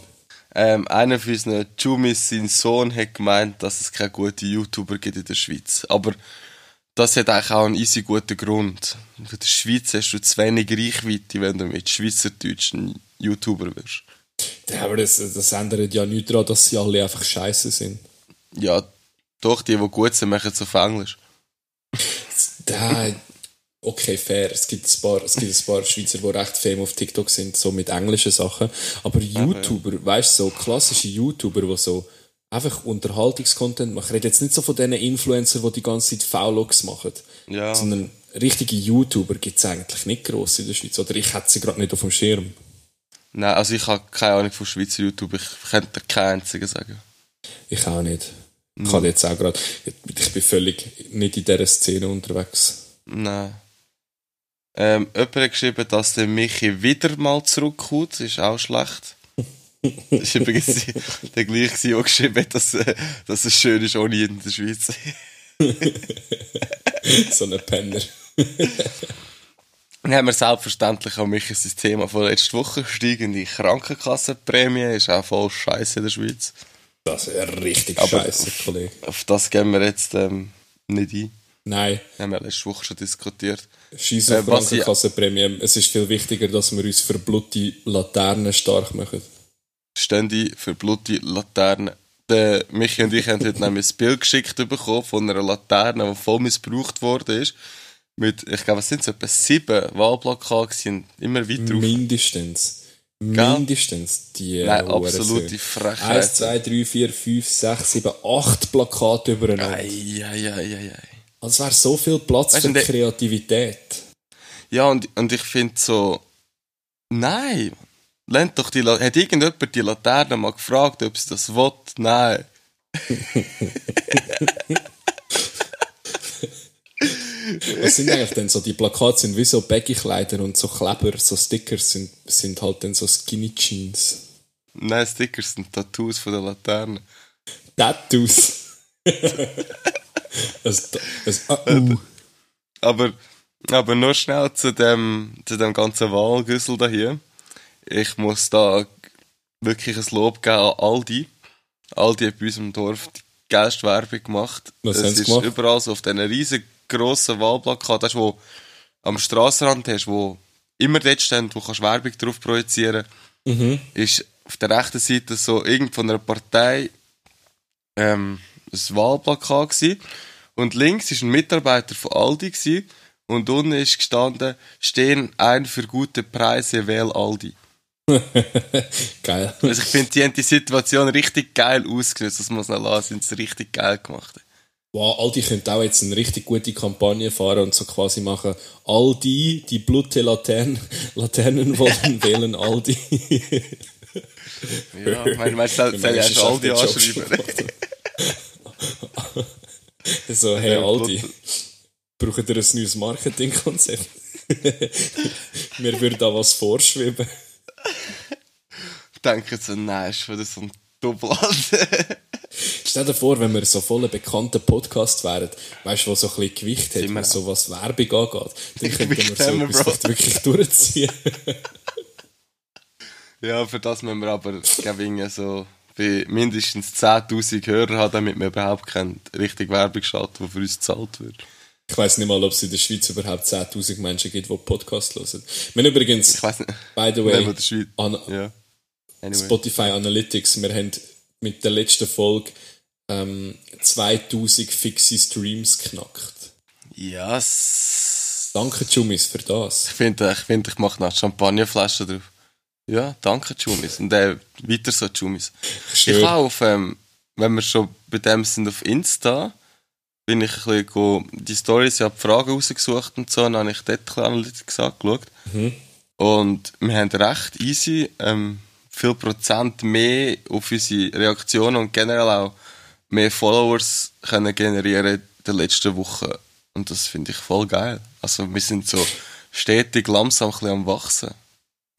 Ähm, einer von unseren Jumis, sein Sohn, hat gemeint, dass es keine guten YouTuber gibt in der Schweiz. Aber das hat eigentlich auch einen easy guten Grund. In der Schweiz hast du zu wenig Reichweite, wenn du mit schweizerdeutschen YouTuber wirst. Ja, aber das, das ändert ja nichts daran, dass sie alle einfach scheiße sind. Ja, doch, die, die gut sind, machen es auf Englisch. Okay, fair. Es gibt ein paar, es gibt ein paar Schweizer, die recht fame auf TikTok sind, so mit englischen Sachen. Aber YouTuber, weißt du, so klassische YouTuber, die so einfach Unterhaltungscontent machen. Ich rede jetzt nicht so von diesen Influencern, die die ganze Zeit V-Logs machen. Ja. Sondern richtige YouTuber gibt es eigentlich nicht gross in der Schweiz. Oder ich hätte sie gerade nicht auf dem Schirm. Nein, also ich habe keine Ahnung von Schweizer YouTube. Ich könnte keinen einzigen sagen. Ich auch nicht. Ich kann jetzt auch gerade, ich bin völlig nicht in dieser Szene unterwegs. Nein. Ähm, jemand hat geschrieben, dass der Michi wieder mal zurückkommt. Das ist auch schlecht. Das war übrigens der gleiche, der geschrieben hat, dass, äh, dass es schön ist ohne ihn in der Schweiz. so ein Penner. Dann haben wir selbstverständlich auch Michi sein Thema von letzter Woche. Steigende Krankenkassenprämie ist auch voll scheiße in der Schweiz. Das ist richtig scheiße, Kollege. Auf das gehen wir jetzt ähm, nicht ein. Nein, Das haben wir letzte Woche schon diskutiert. scheiß Äh, was ich- Krankenkassenprämie. Es ist viel wichtiger, dass wir uns für blutige Laternen stark machen. Stände für blutige Laternen. Der Michi und ich haben heute nämlich ein Bild geschickt bekommen von einer Laterne, die voll missbraucht worden ist. Mit, ich glaube, es sind so etwa sieben Wahlplakate, immer weiter auf. Mindestens. Gell? Mindestens. Die Nein, absolute. Frechheit. 1, 2, 3, 4, 5, 6, 7, 8 Plakate übereinander. Eieieiei. Also es wäre so viel Platz Weißt für Kreativität. Ja, und, und ich finde so, nein, lernt doch die, La- hat irgendjemand die Laterne mal gefragt, ob sie das will? Nein. Was sind eigentlich denn so? Die Plakate sind wie so Baggy-Kleider und so Kleber, so Stickers sind, sind halt dann so Skinny Jeans. Nein, Stickers sind Tattoos von der Laterne. Tattoos. es, es, ah, uh. Aber, aber nur schnell zu dem, zu dem ganzen Wahlgüssel da hier. Ich muss da wirklich ein Lob geben an Aldi. Aldi hat bei unserem Dorf die geilste Werbung gemacht. Was es ist gemacht? überall so auf diesen riesengroßen Wahlplakaten, das wo am Strassenrand hast, wo immer dort steht, wo kannst Werbung drauf projizieren, Mhm. ist auf der rechten Seite so irgend von einer Partei ähm, ein Wahlplakat gsi und links ist ein Mitarbeiter von Aldi gsi und unten ist gestanden stehen ein für gute Preise wähl Aldi. Geil. Also ich finde die haben die Situation richtig geil ausgenutzt, das muss man lassen, sind sie richtig geil gemacht. Wow, Aldi könnte auch jetzt eine richtig gute Kampagne fahren und so quasi machen, Aldi, die Blute Laternen, Laternen wollen, wählen Aldi. Ja, ich meine, meinst du, soll ich auch Aldi anschreiben? so, hey Ja, Aldi, braucht ihr ein neues Marketingkonzept? Mir würde da was vorschweben. Denken so, nein, ist wieder so ein Doppelhand. Stell dir vor, wenn wir so voll bekannter Podcast wären, weißt du, wo so ein bisschen Gewicht hat, was so was Werbung angeht, dann könnten wir so etwas wirklich durchziehen. ja, für das müssen wir aber, glaube so bei mindestens 10.000 Hörer haben, damit wir überhaupt keine richtige Werbung schalten, die für uns gezahlt wird. Ich weiß nicht mal, ob es in der Schweiz überhaupt 10.000 Menschen gibt, die Podcasts hören. Wir haben übrigens, ich by the way, an ja. Anyway. Spotify Analytics, wir haben mit der letzten Folge ähm, 2000 fixe Streams knackt. Yes. Danke, Jumis, für das. Ich finde, ich, find, ich mache noch Champagnerflaschen drauf. Ja, danke, Jumis. Und äh, weiter so, Jumis. Schön. Ich habe auf, ähm, wenn wir schon bei dem sind, auf Insta, bin ich ein bisschen die Stories, ich habe Fragen rausgesucht und so, und dann habe ich dort Analytics angeschaut. Mhm. Und wir haben recht easy ähm, viel Prozent mehr auf unsere Reaktionen und generell auch mehr Followers können generieren in den letzten Wochen. Und das finde ich voll geil. Also wir sind so stetig langsam ein bisschen am Wachsen.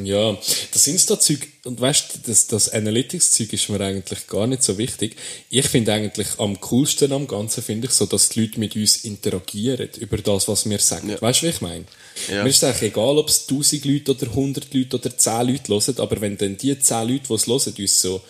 Ja, das Insta-Zeug, und weißt du, das, das Analytics-Zeug ist mir eigentlich gar nicht so wichtig. Ich finde eigentlich am coolsten am Ganzen, finde ich so, dass die Leute mit uns interagieren über das, was wir sagen. Ja. Weißt du, wie ich meine? Ja. Mir ist eigentlich egal, ob es 1000 Leute oder 100 Leute oder 10 Leute hören, aber wenn dann die 10 Leute, die es hören, uns so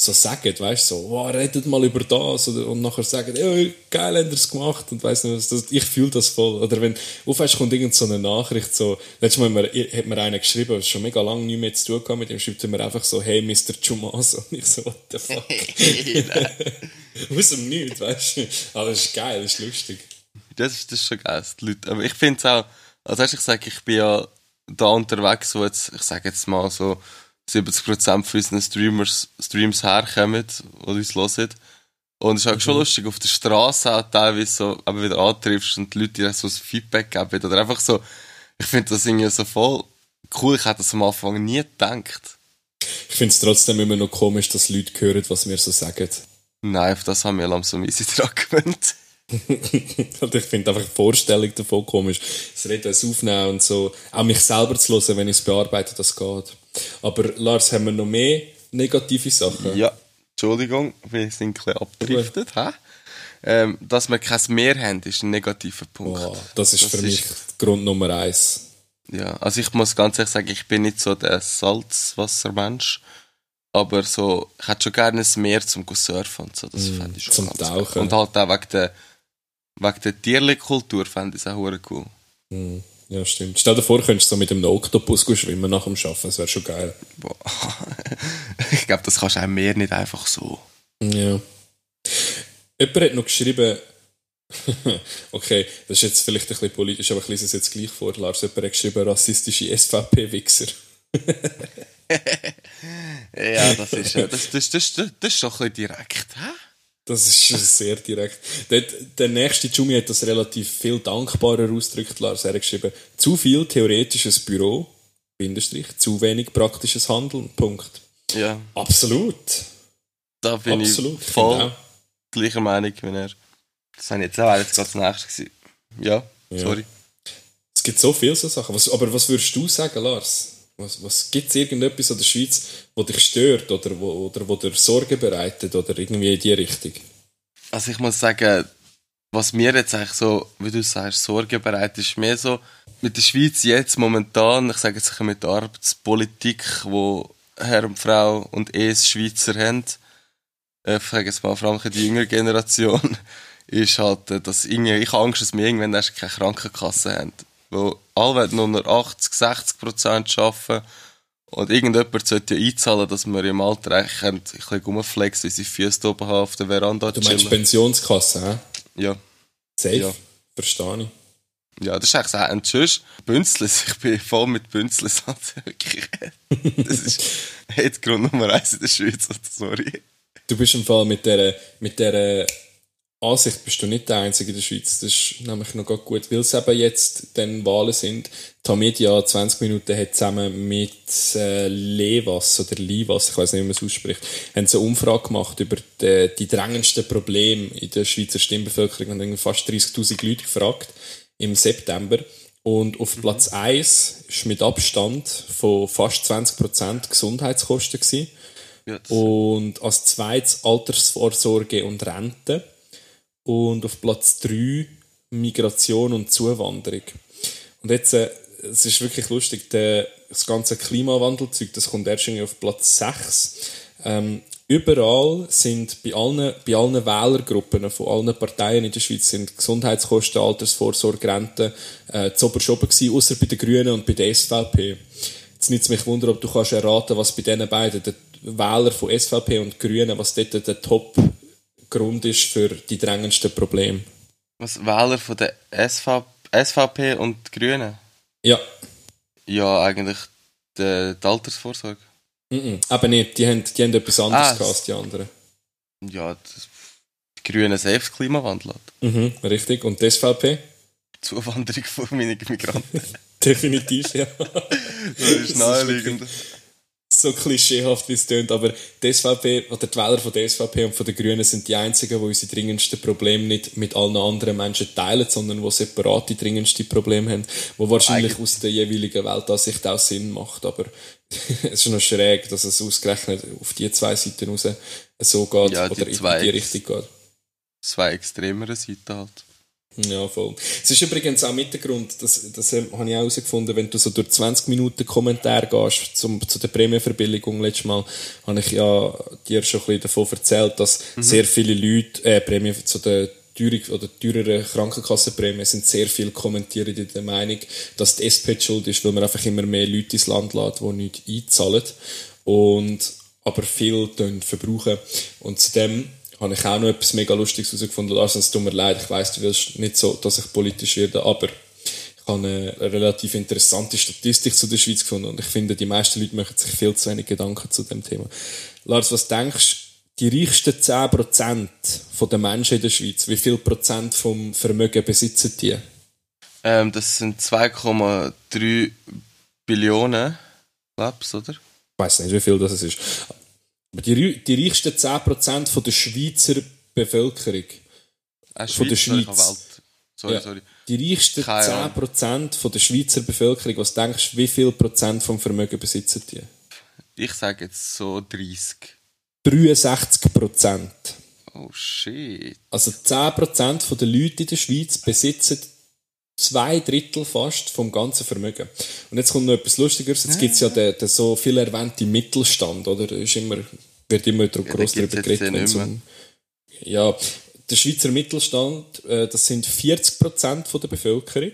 so sagen, weißt du, so, wow, redet mal über das oder, und nachher sagen, ja, geil, habt ihr es gemacht und weiss nicht, was das, ich fühle das voll. Oder wenn, auf kommt irgend so eine Nachricht, so, letztes Mal hat mir, hat mir einer geschrieben, was schon mega lange nicht mehr zu tun gehabt, mit dem schreibt er mir einfach so, hey, Mr. Chumas, und ich so, what the fuck. Aus dem Nichts, weißt du. Aber das ist geil, das ist lustig. Das ist, das ist schon geil, die Leute, aber ich finde es auch, also ich sage, ich bin ja da unterwegs, wo jetzt, ich sage jetzt mal so, 70% von unseren Streamers, Streams herkommen, die uns hören. Und es ist auch mhm. schon lustig, auf der Straße auch teilweise so, aber wieder antriffst und die Leute dir so ein Feedback geben. Oder einfach so, ich finde das irgendwie so voll cool. Ich hätte das am Anfang nie gedacht. Ich finde es trotzdem immer noch komisch, dass Leute hören, was wir so sagen. Nein, auf das haben wir langsam easy dran gewöhnt. ich finde einfach die Vorstellung davon komisch. Das Reden, das Aufnehmen und so. Auch mich selber zu hören, wenn ich es bearbeite, das geht. Aber Lars, haben wir noch mehr negative Sachen? Ja, Entschuldigung, wir sind ein bisschen abgedriftet. Ähm, dass wir kein Meer haben, ist ein negativer Punkt. Oh, das ist das für mich Grund Nummer eins. Ja, also ich muss ganz ehrlich sagen, ich bin nicht so der Salzwassermensch. Aber so, ich hätte schon gerne ein Meer zum Surfen und so. Das mm, fände ich schon Zum Tauchen. Cool. Und halt auch wegen der, wegen der Tierkultur fände ich es auch cool. Mm. Ja, stimmt. Stell dir vor, du könntest so mit einem Oktopus schwimmen nach dem Arbeiten. Das wäre schon geil. Boah. ich glaube, das kannst du auch mehr nicht einfach so. Ja. Jemand hat noch geschrieben, okay, das ist jetzt vielleicht ein bisschen politisch, aber ich lese es jetzt gleich vor. Lars, jemand hat geschrieben, rassistische SVP-Wichser. ja, das ist, das, das, das, das, das ist doch ein bisschen direkt, hä? Das ist sehr direkt. Der, der nächste Jumi hat das relativ viel dankbarer ausgedrückt. Lars er hat geschrieben, zu viel theoretisches Büro, Bindestrich, zu wenig praktisches Handeln, Punkt. Ja. Absolut. Da bin Absolut. ich voll gleicher Meinung wie er. Das habe ich jetzt auch jetzt gerade das nächste Ja, ja, sorry. Es gibt so viele so Sachen. Was, aber was würdest du sagen, Lars? Was, was gibt es irgendetwas in der Schweiz, wo dich stört oder wo, oder wo dir Sorgen bereitet oder irgendwie in die Richtung? Also ich muss sagen, was mir jetzt eigentlich so, wie du sagst, Sorgen bereitet, ist mehr so mit der Schweiz jetzt momentan, ich sage jetzt mit der Arbeitspolitik, wo Herr und Frau und es Schweizer haben, äh, ich sage jetzt mal vor allem die jüngere Generation, ist halt, äh, dass irgendwie, ich habe Angst, dass wir irgendwann erst keine Krankenkasse haben. Weil alle nur noch 80, 60 Prozent arbeiten. Und irgendjemand sollte ja einzahlen, dass wir im Alter eigentlich ein bisschen rumflexen, unsere Füße oben haben auf der Veranda Du meinst Pensionskasse, hä? Ja. Safe? Ja. Verstehe ich. Ja, das ist eigentlich ein Tschüss. Bünzles, ich bin voll mit Bünzles. Das ist Grund Nummer eins in der Schweiz, sorry. Du bist im Fall mit dieser, mit dieser Ansicht bist du nicht der Einzige in der Schweiz. Das ist nämlich noch gut, weil es eben jetzt dann Wahlen sind. Tamedia 20 Minuten hat zusammen mit äh, Levas oder Livas, ich weiß nicht, wie man es ausspricht, haben sie eine Umfrage gemacht über die, die drängendsten Probleme in der Schweizer Stimmbevölkerung und haben fast 30'000 Leute gefragt im September. Und auf mhm. Platz 1 ist mit Abstand von fast 20% Gesundheitskosten gewesen. Das- Und als zweites Altersvorsorge und Rente. Und auf Platz 3 Migration und Zuwanderung. Und jetzt, äh, es ist wirklich lustig, der, das ganze Klimawandelzeug, das kommt erst irgendwie auf Platz 6. Ähm, überall sind bei allen, bei allen Wählergruppen von allen Parteien in der Schweiz sind Gesundheitskosten, Altersvorsorge, Rente äh, zu oberst oben gewesen, außer bei den Grünen und bei der SVP. Jetzt es mich wunder, ob du kannst erraten, was bei diesen beiden, den Wähler von SVP und Grünen, was dort der Top-Grund ist für die drängendsten Probleme. Was Wähler von der SV, SVP und die Grünen? Ja, Ja, eigentlich die, die Altersvorsorge. mhm. aber nicht, die haben, die haben etwas anderes Ah, gehabt als die anderen. Ja, das, die Grünen selbst Klimawandel hat. Mhm, richtig. Und die SVP? Zuwanderung von Migranten. Definitiv, ja. Das ist naheliegend. So klischeehaft, wie es tönt, aber die SVP, oder die Wähler von der SVP und von den Grünen sind die einzigen, die unsere dringendsten Probleme nicht mit allen anderen Menschen teilen, sondern die separat die dringendsten Probleme haben, wo wahrscheinlich Eigentlich- aus der jeweiligen Weltansicht auch Sinn macht, aber es ist noch schräg, dass es ausgerechnet auf die zwei Seiten raus so geht Ja, oder in zwei- die Richtung geht. Zwei extremere Seiten halt. Ja, voll. Es ist übrigens auch mit der Grund, das, das habe ich auch herausgefunden, wenn du so durch 20 Minuten Kommentar gehst zum, zu der Prämienverbilligung letztes Mal, habe ich ja dir schon ein bisschen davon erzählt, dass sehr viele Leute, äh, Prämien zu der Teuerung oder teureren Krankenkassenprämien sind sehr viel kommentieren in der Meinung, dass die SP die schuld ist, weil man einfach immer mehr Leute ins Land lässt, die nichts einzahlen. Und, aber viel verbrauchen. Und zudem habe ich auch noch etwas mega Lustiges herausgefunden. Lars, es tut mir leid, ich weiss, du willst nicht so, dass ich politisch werde, aber ich habe eine, relativ interessante Statistik zu der Schweiz gefunden und ich finde, die meisten Leute machen sich viel zu wenig Gedanken zu dem Thema. Lars, was denkst du, die reichsten 10% der Menschen in der Schweiz, wie viel Prozent vom Vermögen besitzen die? Ähm, das sind 2,3 Billionen, glaubst oder? Ich weiß nicht, wie viel das ist. Aber die, die reichsten 10% von der Schweizer Bevölkerung, Äh, Von der Schweiz. Sorry, Ja. sorry. die reichsten Keine Ahnung. 10% von der Schweizer Bevölkerung, was denkst du, wie viel Prozent vom Vermögen besitzen die? Ich sage jetzt so 30. 63 Prozent. Oh shit. Also 10% der Leute in der Schweiz besitzen zwei Drittel fast vom ganzen Vermögen. Und jetzt kommt noch etwas Lustigeres. Jetzt gibt es ja den, den so viel erwähnten Mittelstand, oder? Da Ist immer, wird immer dr- Ja, den darüber geredet. ja um, der Schweizer Mittelstand, äh, das sind 40% von der Bevölkerung.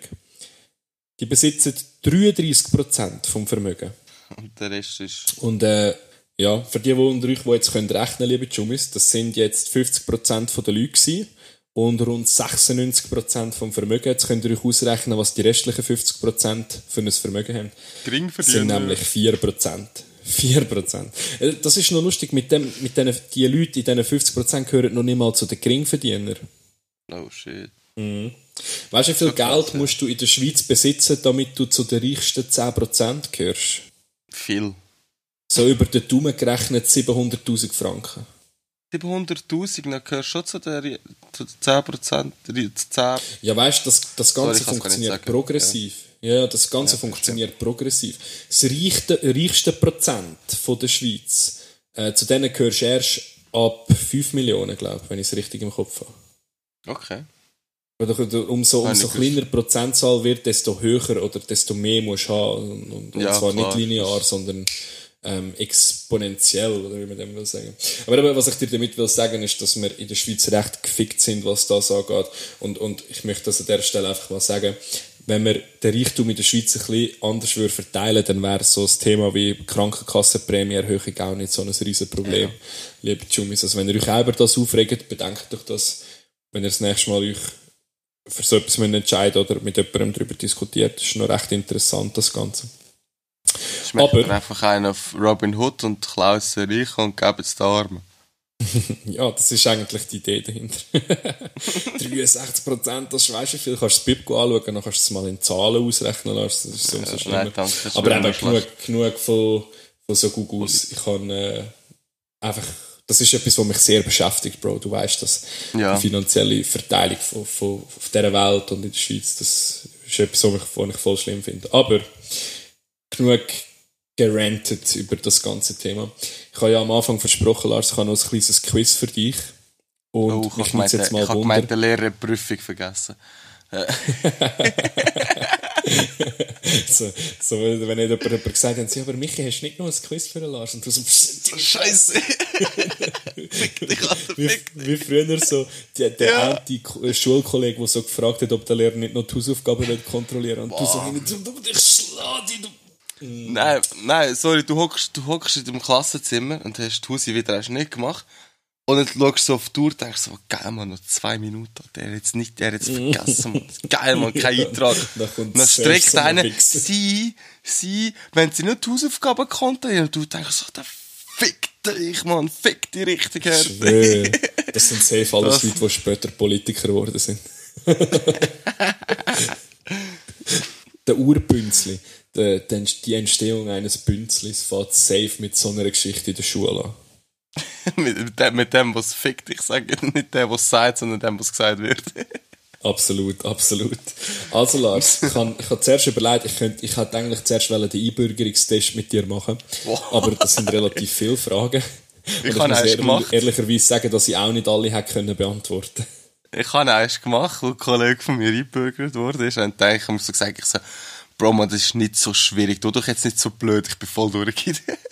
Die besitzen 33% vom Vermögen. Und der Rest ist. Und äh, ja, für die, die unter euch, die jetzt können rechnen liebe Jummis, das sind jetzt 50% der Leute gewesen und rund 96% vom Vermögen. Jetzt könnt ihr euch ausrechnen, was die restlichen 50% für ein Vermögen haben. Gering Das sind nämlich 4%. 4%. Äh, Das ist noch lustig, mit dem, mit denen, die Leute in diesen 50% gehören noch nicht mal zu den Geringverdienern. Oh shit. Weißt du, wie viel krass, Geld musst du in der Schweiz besitzen, damit du zu den reichsten 10% gehörst? Viel. So über den Daumen gerechnet 700'000 Franken. 700.000, dann gehörst du schon zu den 10%. die- zu 10. Ja, weißt du, das, das Sorry, Ganze nicht funktioniert progressiv. Ja. das Ganze Ja, funktioniert progressiv. Das reichste, reichste Prozent von der Schweiz, äh, zu denen gehörst du erst ab 5 Millionen, glaube ich, wenn ich es richtig im Kopf habe. Okay. Umso, umso kleiner die Prozentzahl wird, desto höher oder desto mehr musst du haben. Und, und, und Ja, zwar klar. nicht linear, sondern ähm, exponentiell, oder wie man dem will sagen. Aber was ich dir damit will sagen, ist, dass wir in der Schweiz recht gefickt sind, was das angeht. Und, und ich möchte das an der Stelle einfach mal sagen, wenn wir den Reichtum in der Schweiz ein bisschen anders würden verteilen dann wäre so ein Thema wie Krankenkassenprämieerhöhung auch nicht so ein riesen Problem, liebe Jumis. Also wenn ihr euch über das aufregt, bedenkt doch das, wenn ihr das nächste Mal euch für so etwas müsst entscheiden oder mit jemandem darüber diskutiert. Das ist noch recht interessant, das Ganze. Schmeckt Aber- einfach einen auf Robin Hood und Klaus den Reichen und geben es den Armen. Ja, das ist eigentlich die Idee dahinter. 63%, das ist weißt du wie viel. Kannst du das BIP anschauen, dann kannst du es mal in Zahlen ausrechnen lassen. Das ist so, so schlimmer. Nein, danke. das Aber eben genug, genug von, von so Googles. Ich kann äh, einfach, das ist etwas, was mich sehr beschäftigt, Bro. Du weißt, dass Ja. die finanzielle Verteilung von, von, auf dieser Welt und in der Schweiz, das ist etwas, was ich, was ich voll schlimm finde. Aber genug gerantet über das ganze Thema. Ich habe ja am Anfang versprochen, Lars, ich habe noch ein kleines Quiz für dich. Und Oh, ich mich habe jetzt mal gemeint, Wunder. gemeint, der Lehrer hat die Prüfung vergessen. so, so, wenn jemand, jemand gesagt hat, ja, aber Michi, hast du nicht noch ein Quiz für den Lars? Und du so, Scheiße! Wie, wie früher so, die, der Ja. eine äh, Schulkollege, der so gefragt hat, ob der Lehrer nicht noch die Hausaufgaben will kontrollieren Und du so hinten, du, du, ich schlag dich, du. Nein, nein, sorry, du hockst, du hockst in deinem Klassenzimmer und hast die Hause wieder hast nicht gemacht. Und dann schaust du so auf die Uhr und denkst so, geil, man, noch zwei Minuten. Der hat jetzt nicht, der jetzt vergessen, man. Geil, man, kein Eintrag. Und dann zuerst streckt so ein einer, sie, sie, wenn sie nicht die Hausaufgaben konnten, und du denkst so, der fick dich, man, fick die richtig her. Das sind safe alles Das- Leute, die später Politiker geworden sind. der Urbünzli, der, der, die Entstehung eines Bünzlis fängt safe mit so einer Geschichte in der Schule an. mit, dem, mit dem, was fickt, ich sage nicht dem, was sagt, sondern dem, was gesagt wird. Absolut, absolut. Also Lars, ich habe ich hab zuerst überlegt, ich, könnte, ich hätte eigentlich zuerst den Einbürgerungstest mit dir machen, Wow. aber das sind relativ viele Fragen. Und habe muss eins ehrlich- ehrlicherweise sagen, dass ich auch nicht alle hätte können beantworten Ich habe eins gemacht, wo ein Kollege von mir eingebürgert wurde. ist. Und dann habe ich so gesagt, ich so, Bro, man, das ist nicht so schwierig. Tu doch jetzt nicht so blöd, ich bin voll durchgegangen.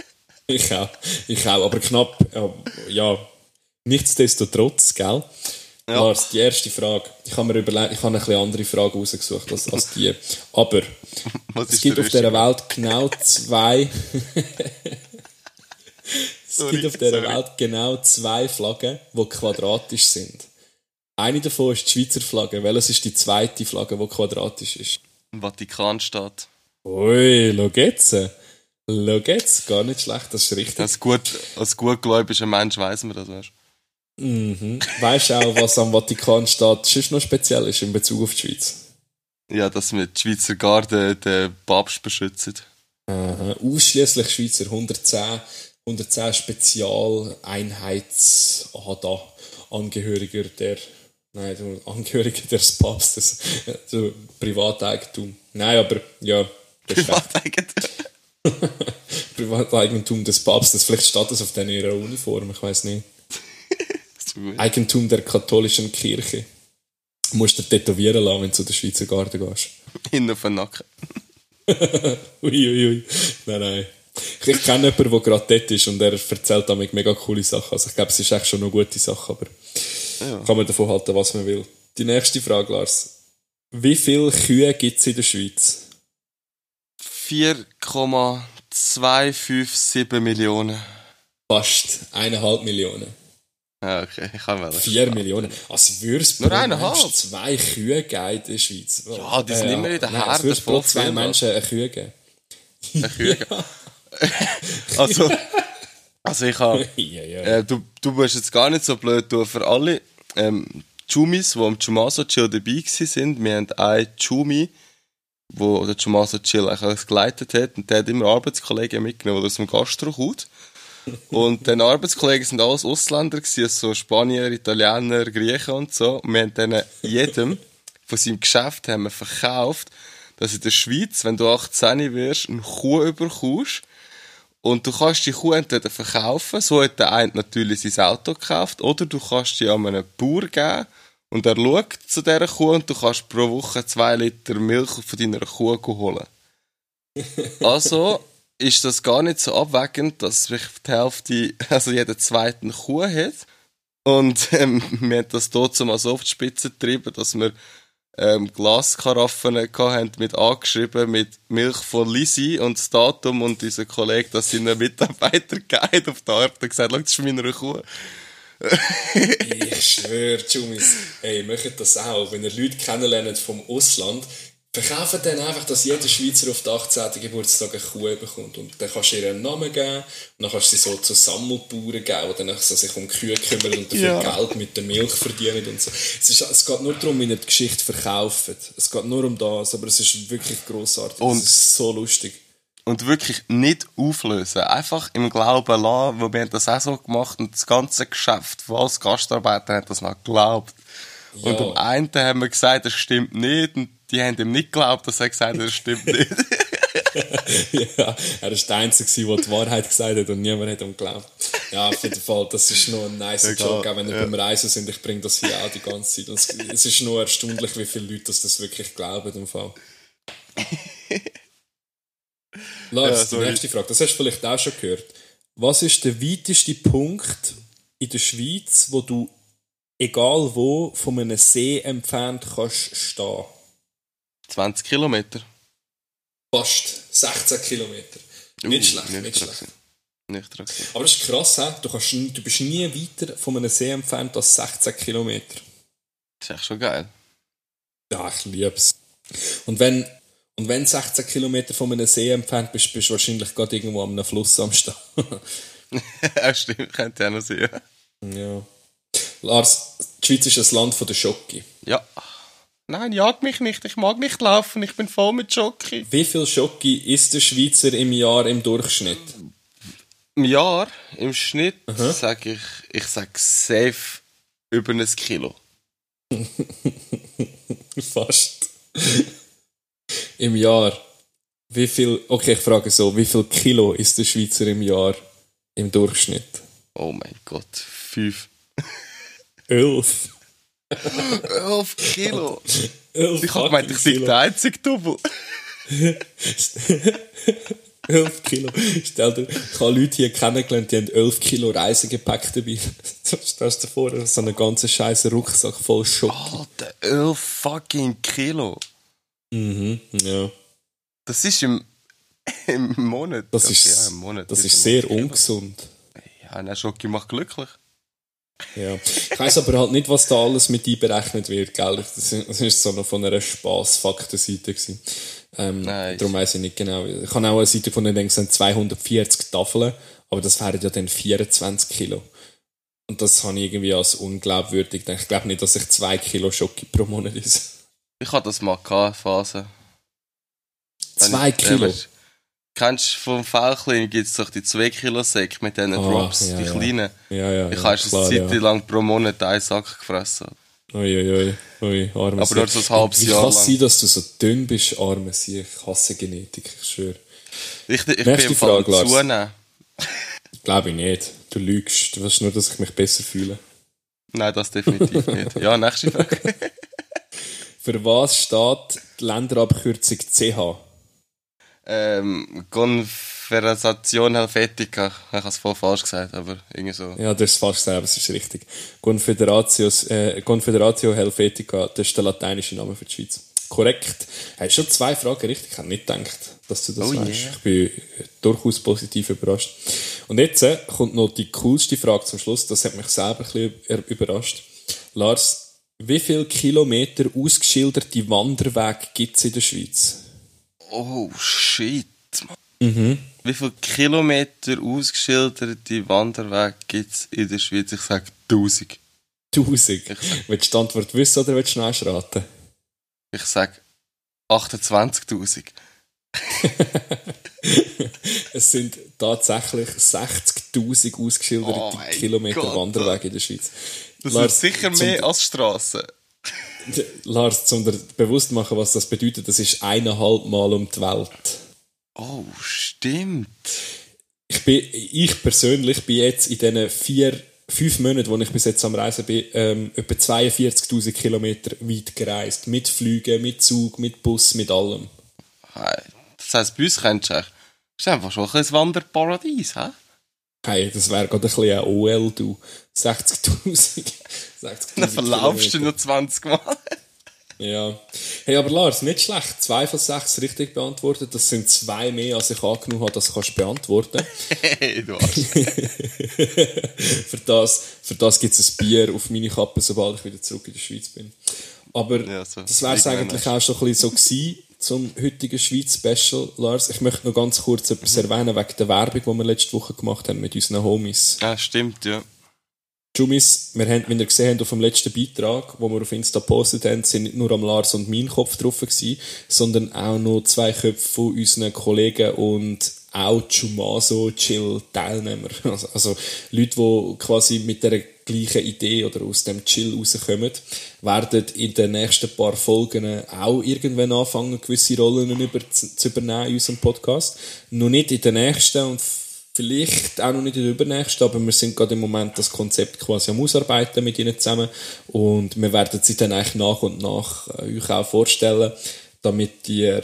Ich auch, ich auch, aber knapp, ja, nichtsdestotrotz, gell? Ja. Lars, die erste Frage. Ich habe mir überlegt, ich habe eine bisschen andere Frage rausgesucht als, als die. Aber es gibt auf dieser? Welt genau zwei. es Sorry, gibt auf dieser sorry. Welt genau zwei Flaggen, die quadratisch sind. Eine davon ist die Schweizer Flagge. Welches ist die zweite Flagge, die quadratisch ist? Im Vatikanstaat. Ui, schau jetzt. Schau jetzt. Gar nicht schlecht, das ist richtig. Als, gut, als gutgläubiger Mensch weiss man das, weißt Mhm. Weißt du auch, was am Vatikanstaat sonst noch speziell ist in Bezug auf die Schweiz? du? Ja, dass wir die Schweizer Garde den Papst beschützen. Aha. Ausschließlich Schweizer 110, 110 Spezialeinheits da Angehöriger der nein, du, Angehöriger des Papstes, so Privateigentum. Nein, aber ja. Privateigentum. Privateigentum des Papstes. Vielleicht steht das auf denen ihrer Uniform, ich weiß nicht. Eigentum der katholischen Kirche. Du musst dir tätowieren lassen, wenn du zu der Schweizer Garde gehst. Hinten auf den Nacken. Uiuiui. Ui, ui. Nein, nein. Ich, ich kenne jemanden, der gerade dort ist und er erzählt damit mega coole Sachen. Also ich glaube, es ist echt schon eine gute Sache, aber Ja. kann man davon halten, was man will. Die nächste Frage, Lars. Wie viele Kühe gibt es in der Schweiz? 4,257 Millionen. Fast eineinhalb Millionen. Ja, okay, ich kann mal. Vier Millionen. Also würde es pro? Mensch zwei Kühe geben in der Schweiz? Ja, die sind immer in der es Herde würde pro voll zwei Menschen eine Kühe geben. Eine Kühe. Also, also ich habe, ja, ja. äh, du, du bist jetzt gar nicht so blöd, du für alle ähm, Chumis, die am Chumaso Chill dabei sind. Wir haben einen Chumi, wo der Chumaso Chill eigentlich alles geleitet hat und der hat immer Arbeitskollegen mitgenommen, der aus dem Gastro kommt. Und dann Arbeitskollegen sind alles Ausländer gewesen, also so Spanier, Italiener, Griechen und so. Und wir haben dann jedem von seinem Geschäft haben wir verkauft, dass in der Schweiz, wenn du 18 wirst, eine Kuh überkommst. Und du kannst die Kuh entweder verkaufen, so hat der eine natürlich sein Auto gekauft, oder du kannst die an einen Bauer geben und er schaut zu dieser Kuh und du kannst pro Woche zwei Liter Milch von deiner Kuh holen. Also ist das gar nicht so abwägend, dass sich die Hälfte, also jeder zweiten Kuh hat. Und ähm, wir haben das dort mal so auf die Spitze getrieben, dass wir ähm, Glaskaraffen hatten mit angeschrieben mit Milch von Lisi und das Datum und unser Kollege das seinen Mitarbeiter gegeben auf der Art und gesagt, schau, das ist meine Kuh. Ich schwöre, Jumis, ey, macht das auch. Wenn ihr Leute kennenlernt vom Ausland, verkaufen dann einfach, dass jeder Schweizer auf den 18. Geburtstag eine Kuh bekommt. Und dann kannst du ihr einen Namen geben und dann kannst du sie so zu Sammelbauern geben, die dann sich um Kühe kümmern und dafür Ja. Geld mit der Milch verdienen und so. Es, ist, es geht nur darum, wie ihr die Geschichte verkauft. Es geht nur um das, aber es ist wirklich grossartig. Und- es ist so lustig. Und wirklich nicht auflösen. Einfach im Glauben lassen, weil wir haben das auch so gemacht und das ganze Geschäft, wo als Gastarbeiter hat das noch geglaubt. Und Ja. am einen haben wir gesagt, das stimmt nicht und die haben ihm nicht geglaubt, dass er gesagt hat, das stimmt nicht. ja, er war der Einzige, der die Wahrheit gesagt hat und niemand hat ihm geglaubt. Ja, auf jeden Fall, das ist noch ein nice Ja, Joke, auch wenn wir ja. beim Reisen sind. Ich bringe das hier auch die ganze Zeit. Und es, ist nur erstaunlich, wie viele Leute das, wirklich glauben. Im Fall. Lars, Ja, die nächste Frage, das hast du vielleicht auch schon gehört. Was ist der weiteste Punkt in der Schweiz, wo du, egal wo, von einem See entfernt kannst stehen? 20 Kilometer. Fast 16 Kilometer. Nicht schlecht, Nicht, nicht schlecht. Nicht. Aber das ist krass, he? du, kannst, du bist nie weiter von einem See entfernt als 16 Kilometer. Das ist echt schon geil. Ja, ich lieb's. Und wenn, und wenn 16 Kilometer von einem See entfernt bist, bist du wahrscheinlich gerade irgendwo am einem Fluss am Stehen. ja, stimmt, könnte auch noch sein. ja. Lars, die Schweiz ist ein Land von der Schocke. Ja. Nein, jag mich nicht. Ich mag nicht laufen. Ich bin voll mit Jockey. Wie viel Schocke isst der Schweizer im Jahr im Durchschnitt? Im Jahr, im Schnitt, sage ich, ich sag safe über ein Kilo. Fast. Im Jahr. Wie viel, okay, ich frage so, wie viel Kilo isst der Schweizer im Jahr im Durchschnitt? Oh mein Gott, fünf. Elf. Elf Kilo. Elf Ich hab gemeint, ich Kilo. der einzige Double. 11 Kilo. Stell dir, ich habe Leute hier kennengelernt, die haben 11 Kilo Reisegepäck dabei. Stellst du dir vor, so einen ganzen scheiß Rucksack voll Schock. Alter, elf fucking Kilo. Mhm, ja. Das ist im, im Monat. Das Okay, ist, ja, Monat das ist ist sehr elf Kilo. ungesund. Ja, nein, Schoki macht glücklich. Ja. Ich weiss aber halt nicht, was da alles mit einberechnet wird, gell? Das ist so noch von einer Spass-Faktenseite gewesen. Ähm, Nice. Darum weiss ich nicht genau. Ich habe auch eine Seite gefunden, die sind 240 Tafeln, aber das wären ja dann 24 Kilo. Und das habe ich irgendwie als unglaubwürdig gedacht. Ich glaube nicht, dass ich 2 Kilo Schoki pro Monat ist. Ich hatte das mal gehabt, Phase. Wenn 2 ich- Kilo? Weißt, kennst du vom Fällchen gibt es doch die 2 Kilo Säcke mit diesen Ah, Drops, ja, die kleinen. Ja, ja. Ich ja, habe klar, eine Zeit lang pro Monat einen Sack gefressen. Ui, ui, ui, arme Aber nur so ein halbes Wie Jahr kann es sein, dass du so dünn bist, arme Sie? Ich hasse Genetik, ich schwöre. Ich, ich bin Nächste im Fall Frage, Lars. zunehmen. Glaube ich nicht. Du lügst. Du willst nur, dass ich mich besser fühle. Nein, das definitiv nicht. Ja, nächste Frage. Für was steht die Länderabkürzung CH? Ähm, Conversation Helvetica. Ich habe es voll falsch gesagt, aber irgendwie so. Ja, das ist falsch gesagt, aber es ist richtig. Confederatios, äh, Confederatio Helvetica, das ist der lateinische Name für die Schweiz. Korrekt. Hast schon zwei Fragen richtig. Ich habe nicht gedacht, dass du das Oh weißt. yeah. Ich bin durchaus positiv überrascht. Und jetzt äh, kommt noch die coolste Frage zum Schluss. Das hat mich selber ein bisschen über- überrascht. Lars, wie viele Kilometer ausgeschilderte Wanderwege gibt es in der Schweiz? Oh, shit. Mann. Wie viele Kilometer ausgeschilderte Wanderwege gibt es in der Schweiz? Ich sage 1000. 1000. Willst du die Antwort wissen oder willst du noch raten? Ich sage 28.000. Es sind tatsächlich 60.000 ausgeschilderte Oh Kilometer Gott. Wanderwege in der Schweiz. Das Lars, sind sicher mehr als Strassen. Lars, um dir bewusst zu machen, was das bedeutet, das ist eineinhalb Mal um die Welt. Oh, stimmt. Ich, bin, ich persönlich bin jetzt in diesen vier, fünf Monaten, wo ich bis jetzt am Reisen bin, ähm, etwa 42.000 Kilometer weit gereist. Mit Flügen, mit Zug, mit Bus, mit allem. Das heisst, bei uns kennst du. Das ist einfach schon ein Wanderparadies, hä? Hey, das wäre gerade ein bisschen ein OL, du. 60.000. 60.000 Dann verlaufst du nur 20 Mal. Ja. Hey, aber Lars, nicht schlecht. Zwei von sechs richtig beantwortet. Das sind zwei mehr, als ich angenommen habe, dass du beantworten kannst. hey, du Arsch. für das, für das gibt es ein Bier auf meine Kappe, sobald ich wieder zurück in der Schweiz bin. Aber Ja, so. das wäre es eigentlich auch schon ein bisschen so gewesen zum heutigen Schweiz-Special, Lars. Ich möchte noch ganz kurz etwas erwähnen wegen der Werbung, die wir letzte Woche gemacht haben mit unseren Homies. Ja, stimmt, ja. Jumis, wir haben, wie ihr gesehen habt, auf dem letzten Beitrag, wo wir auf Insta gepostet haben, sind nicht nur am Lars und mein Kopf drauf gewesen, sondern auch noch zwei Köpfe von unseren Kollegen und auch Chumaso Chill Teilnehmer. Also, also Leute, die quasi mit der gleichen Idee oder aus dem Chill rauskommen, werden in den nächsten paar Folgen auch irgendwann anfangen, gewisse Rollen über, zu übernehmen in unserem Podcast. Noch nicht in den nächsten und vielleicht auch noch nicht in der übernächsten, aber wir sind gerade im Moment das Konzept quasi am Ausarbeiten mit ihnen zusammen und wir werden sie dann eigentlich nach und nach äh, euch auch vorstellen, damit ihr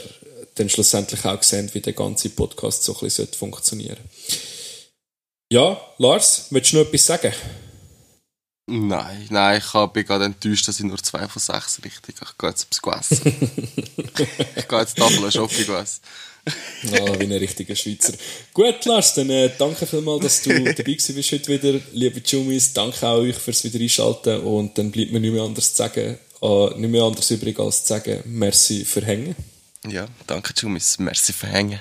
dann schlussendlich auch seht, wie der ganze Podcast so ein bisschen funktionieren Ja, Lars, willst du noch etwas sagen? Nein, nein, ich bin gerade enttäuscht, dass ich nur zwei von sechs richtig. Ich gehe jetzt etwas essen. ich gehe jetzt Tafel Schoki essen. ah, wie ein richtiger Schweizer. Gut, Lars, dann äh, danke vielmals, dass du dabei bist heute wieder. Liebe Jumis, danke auch euch fürs wieder einschalten und dann bleibt mir nicht mehr anders zu sagen, äh, nicht mehr anders übrig als zu sagen, merci für Hängen. Ja, danke Jumis, merci für Hängen.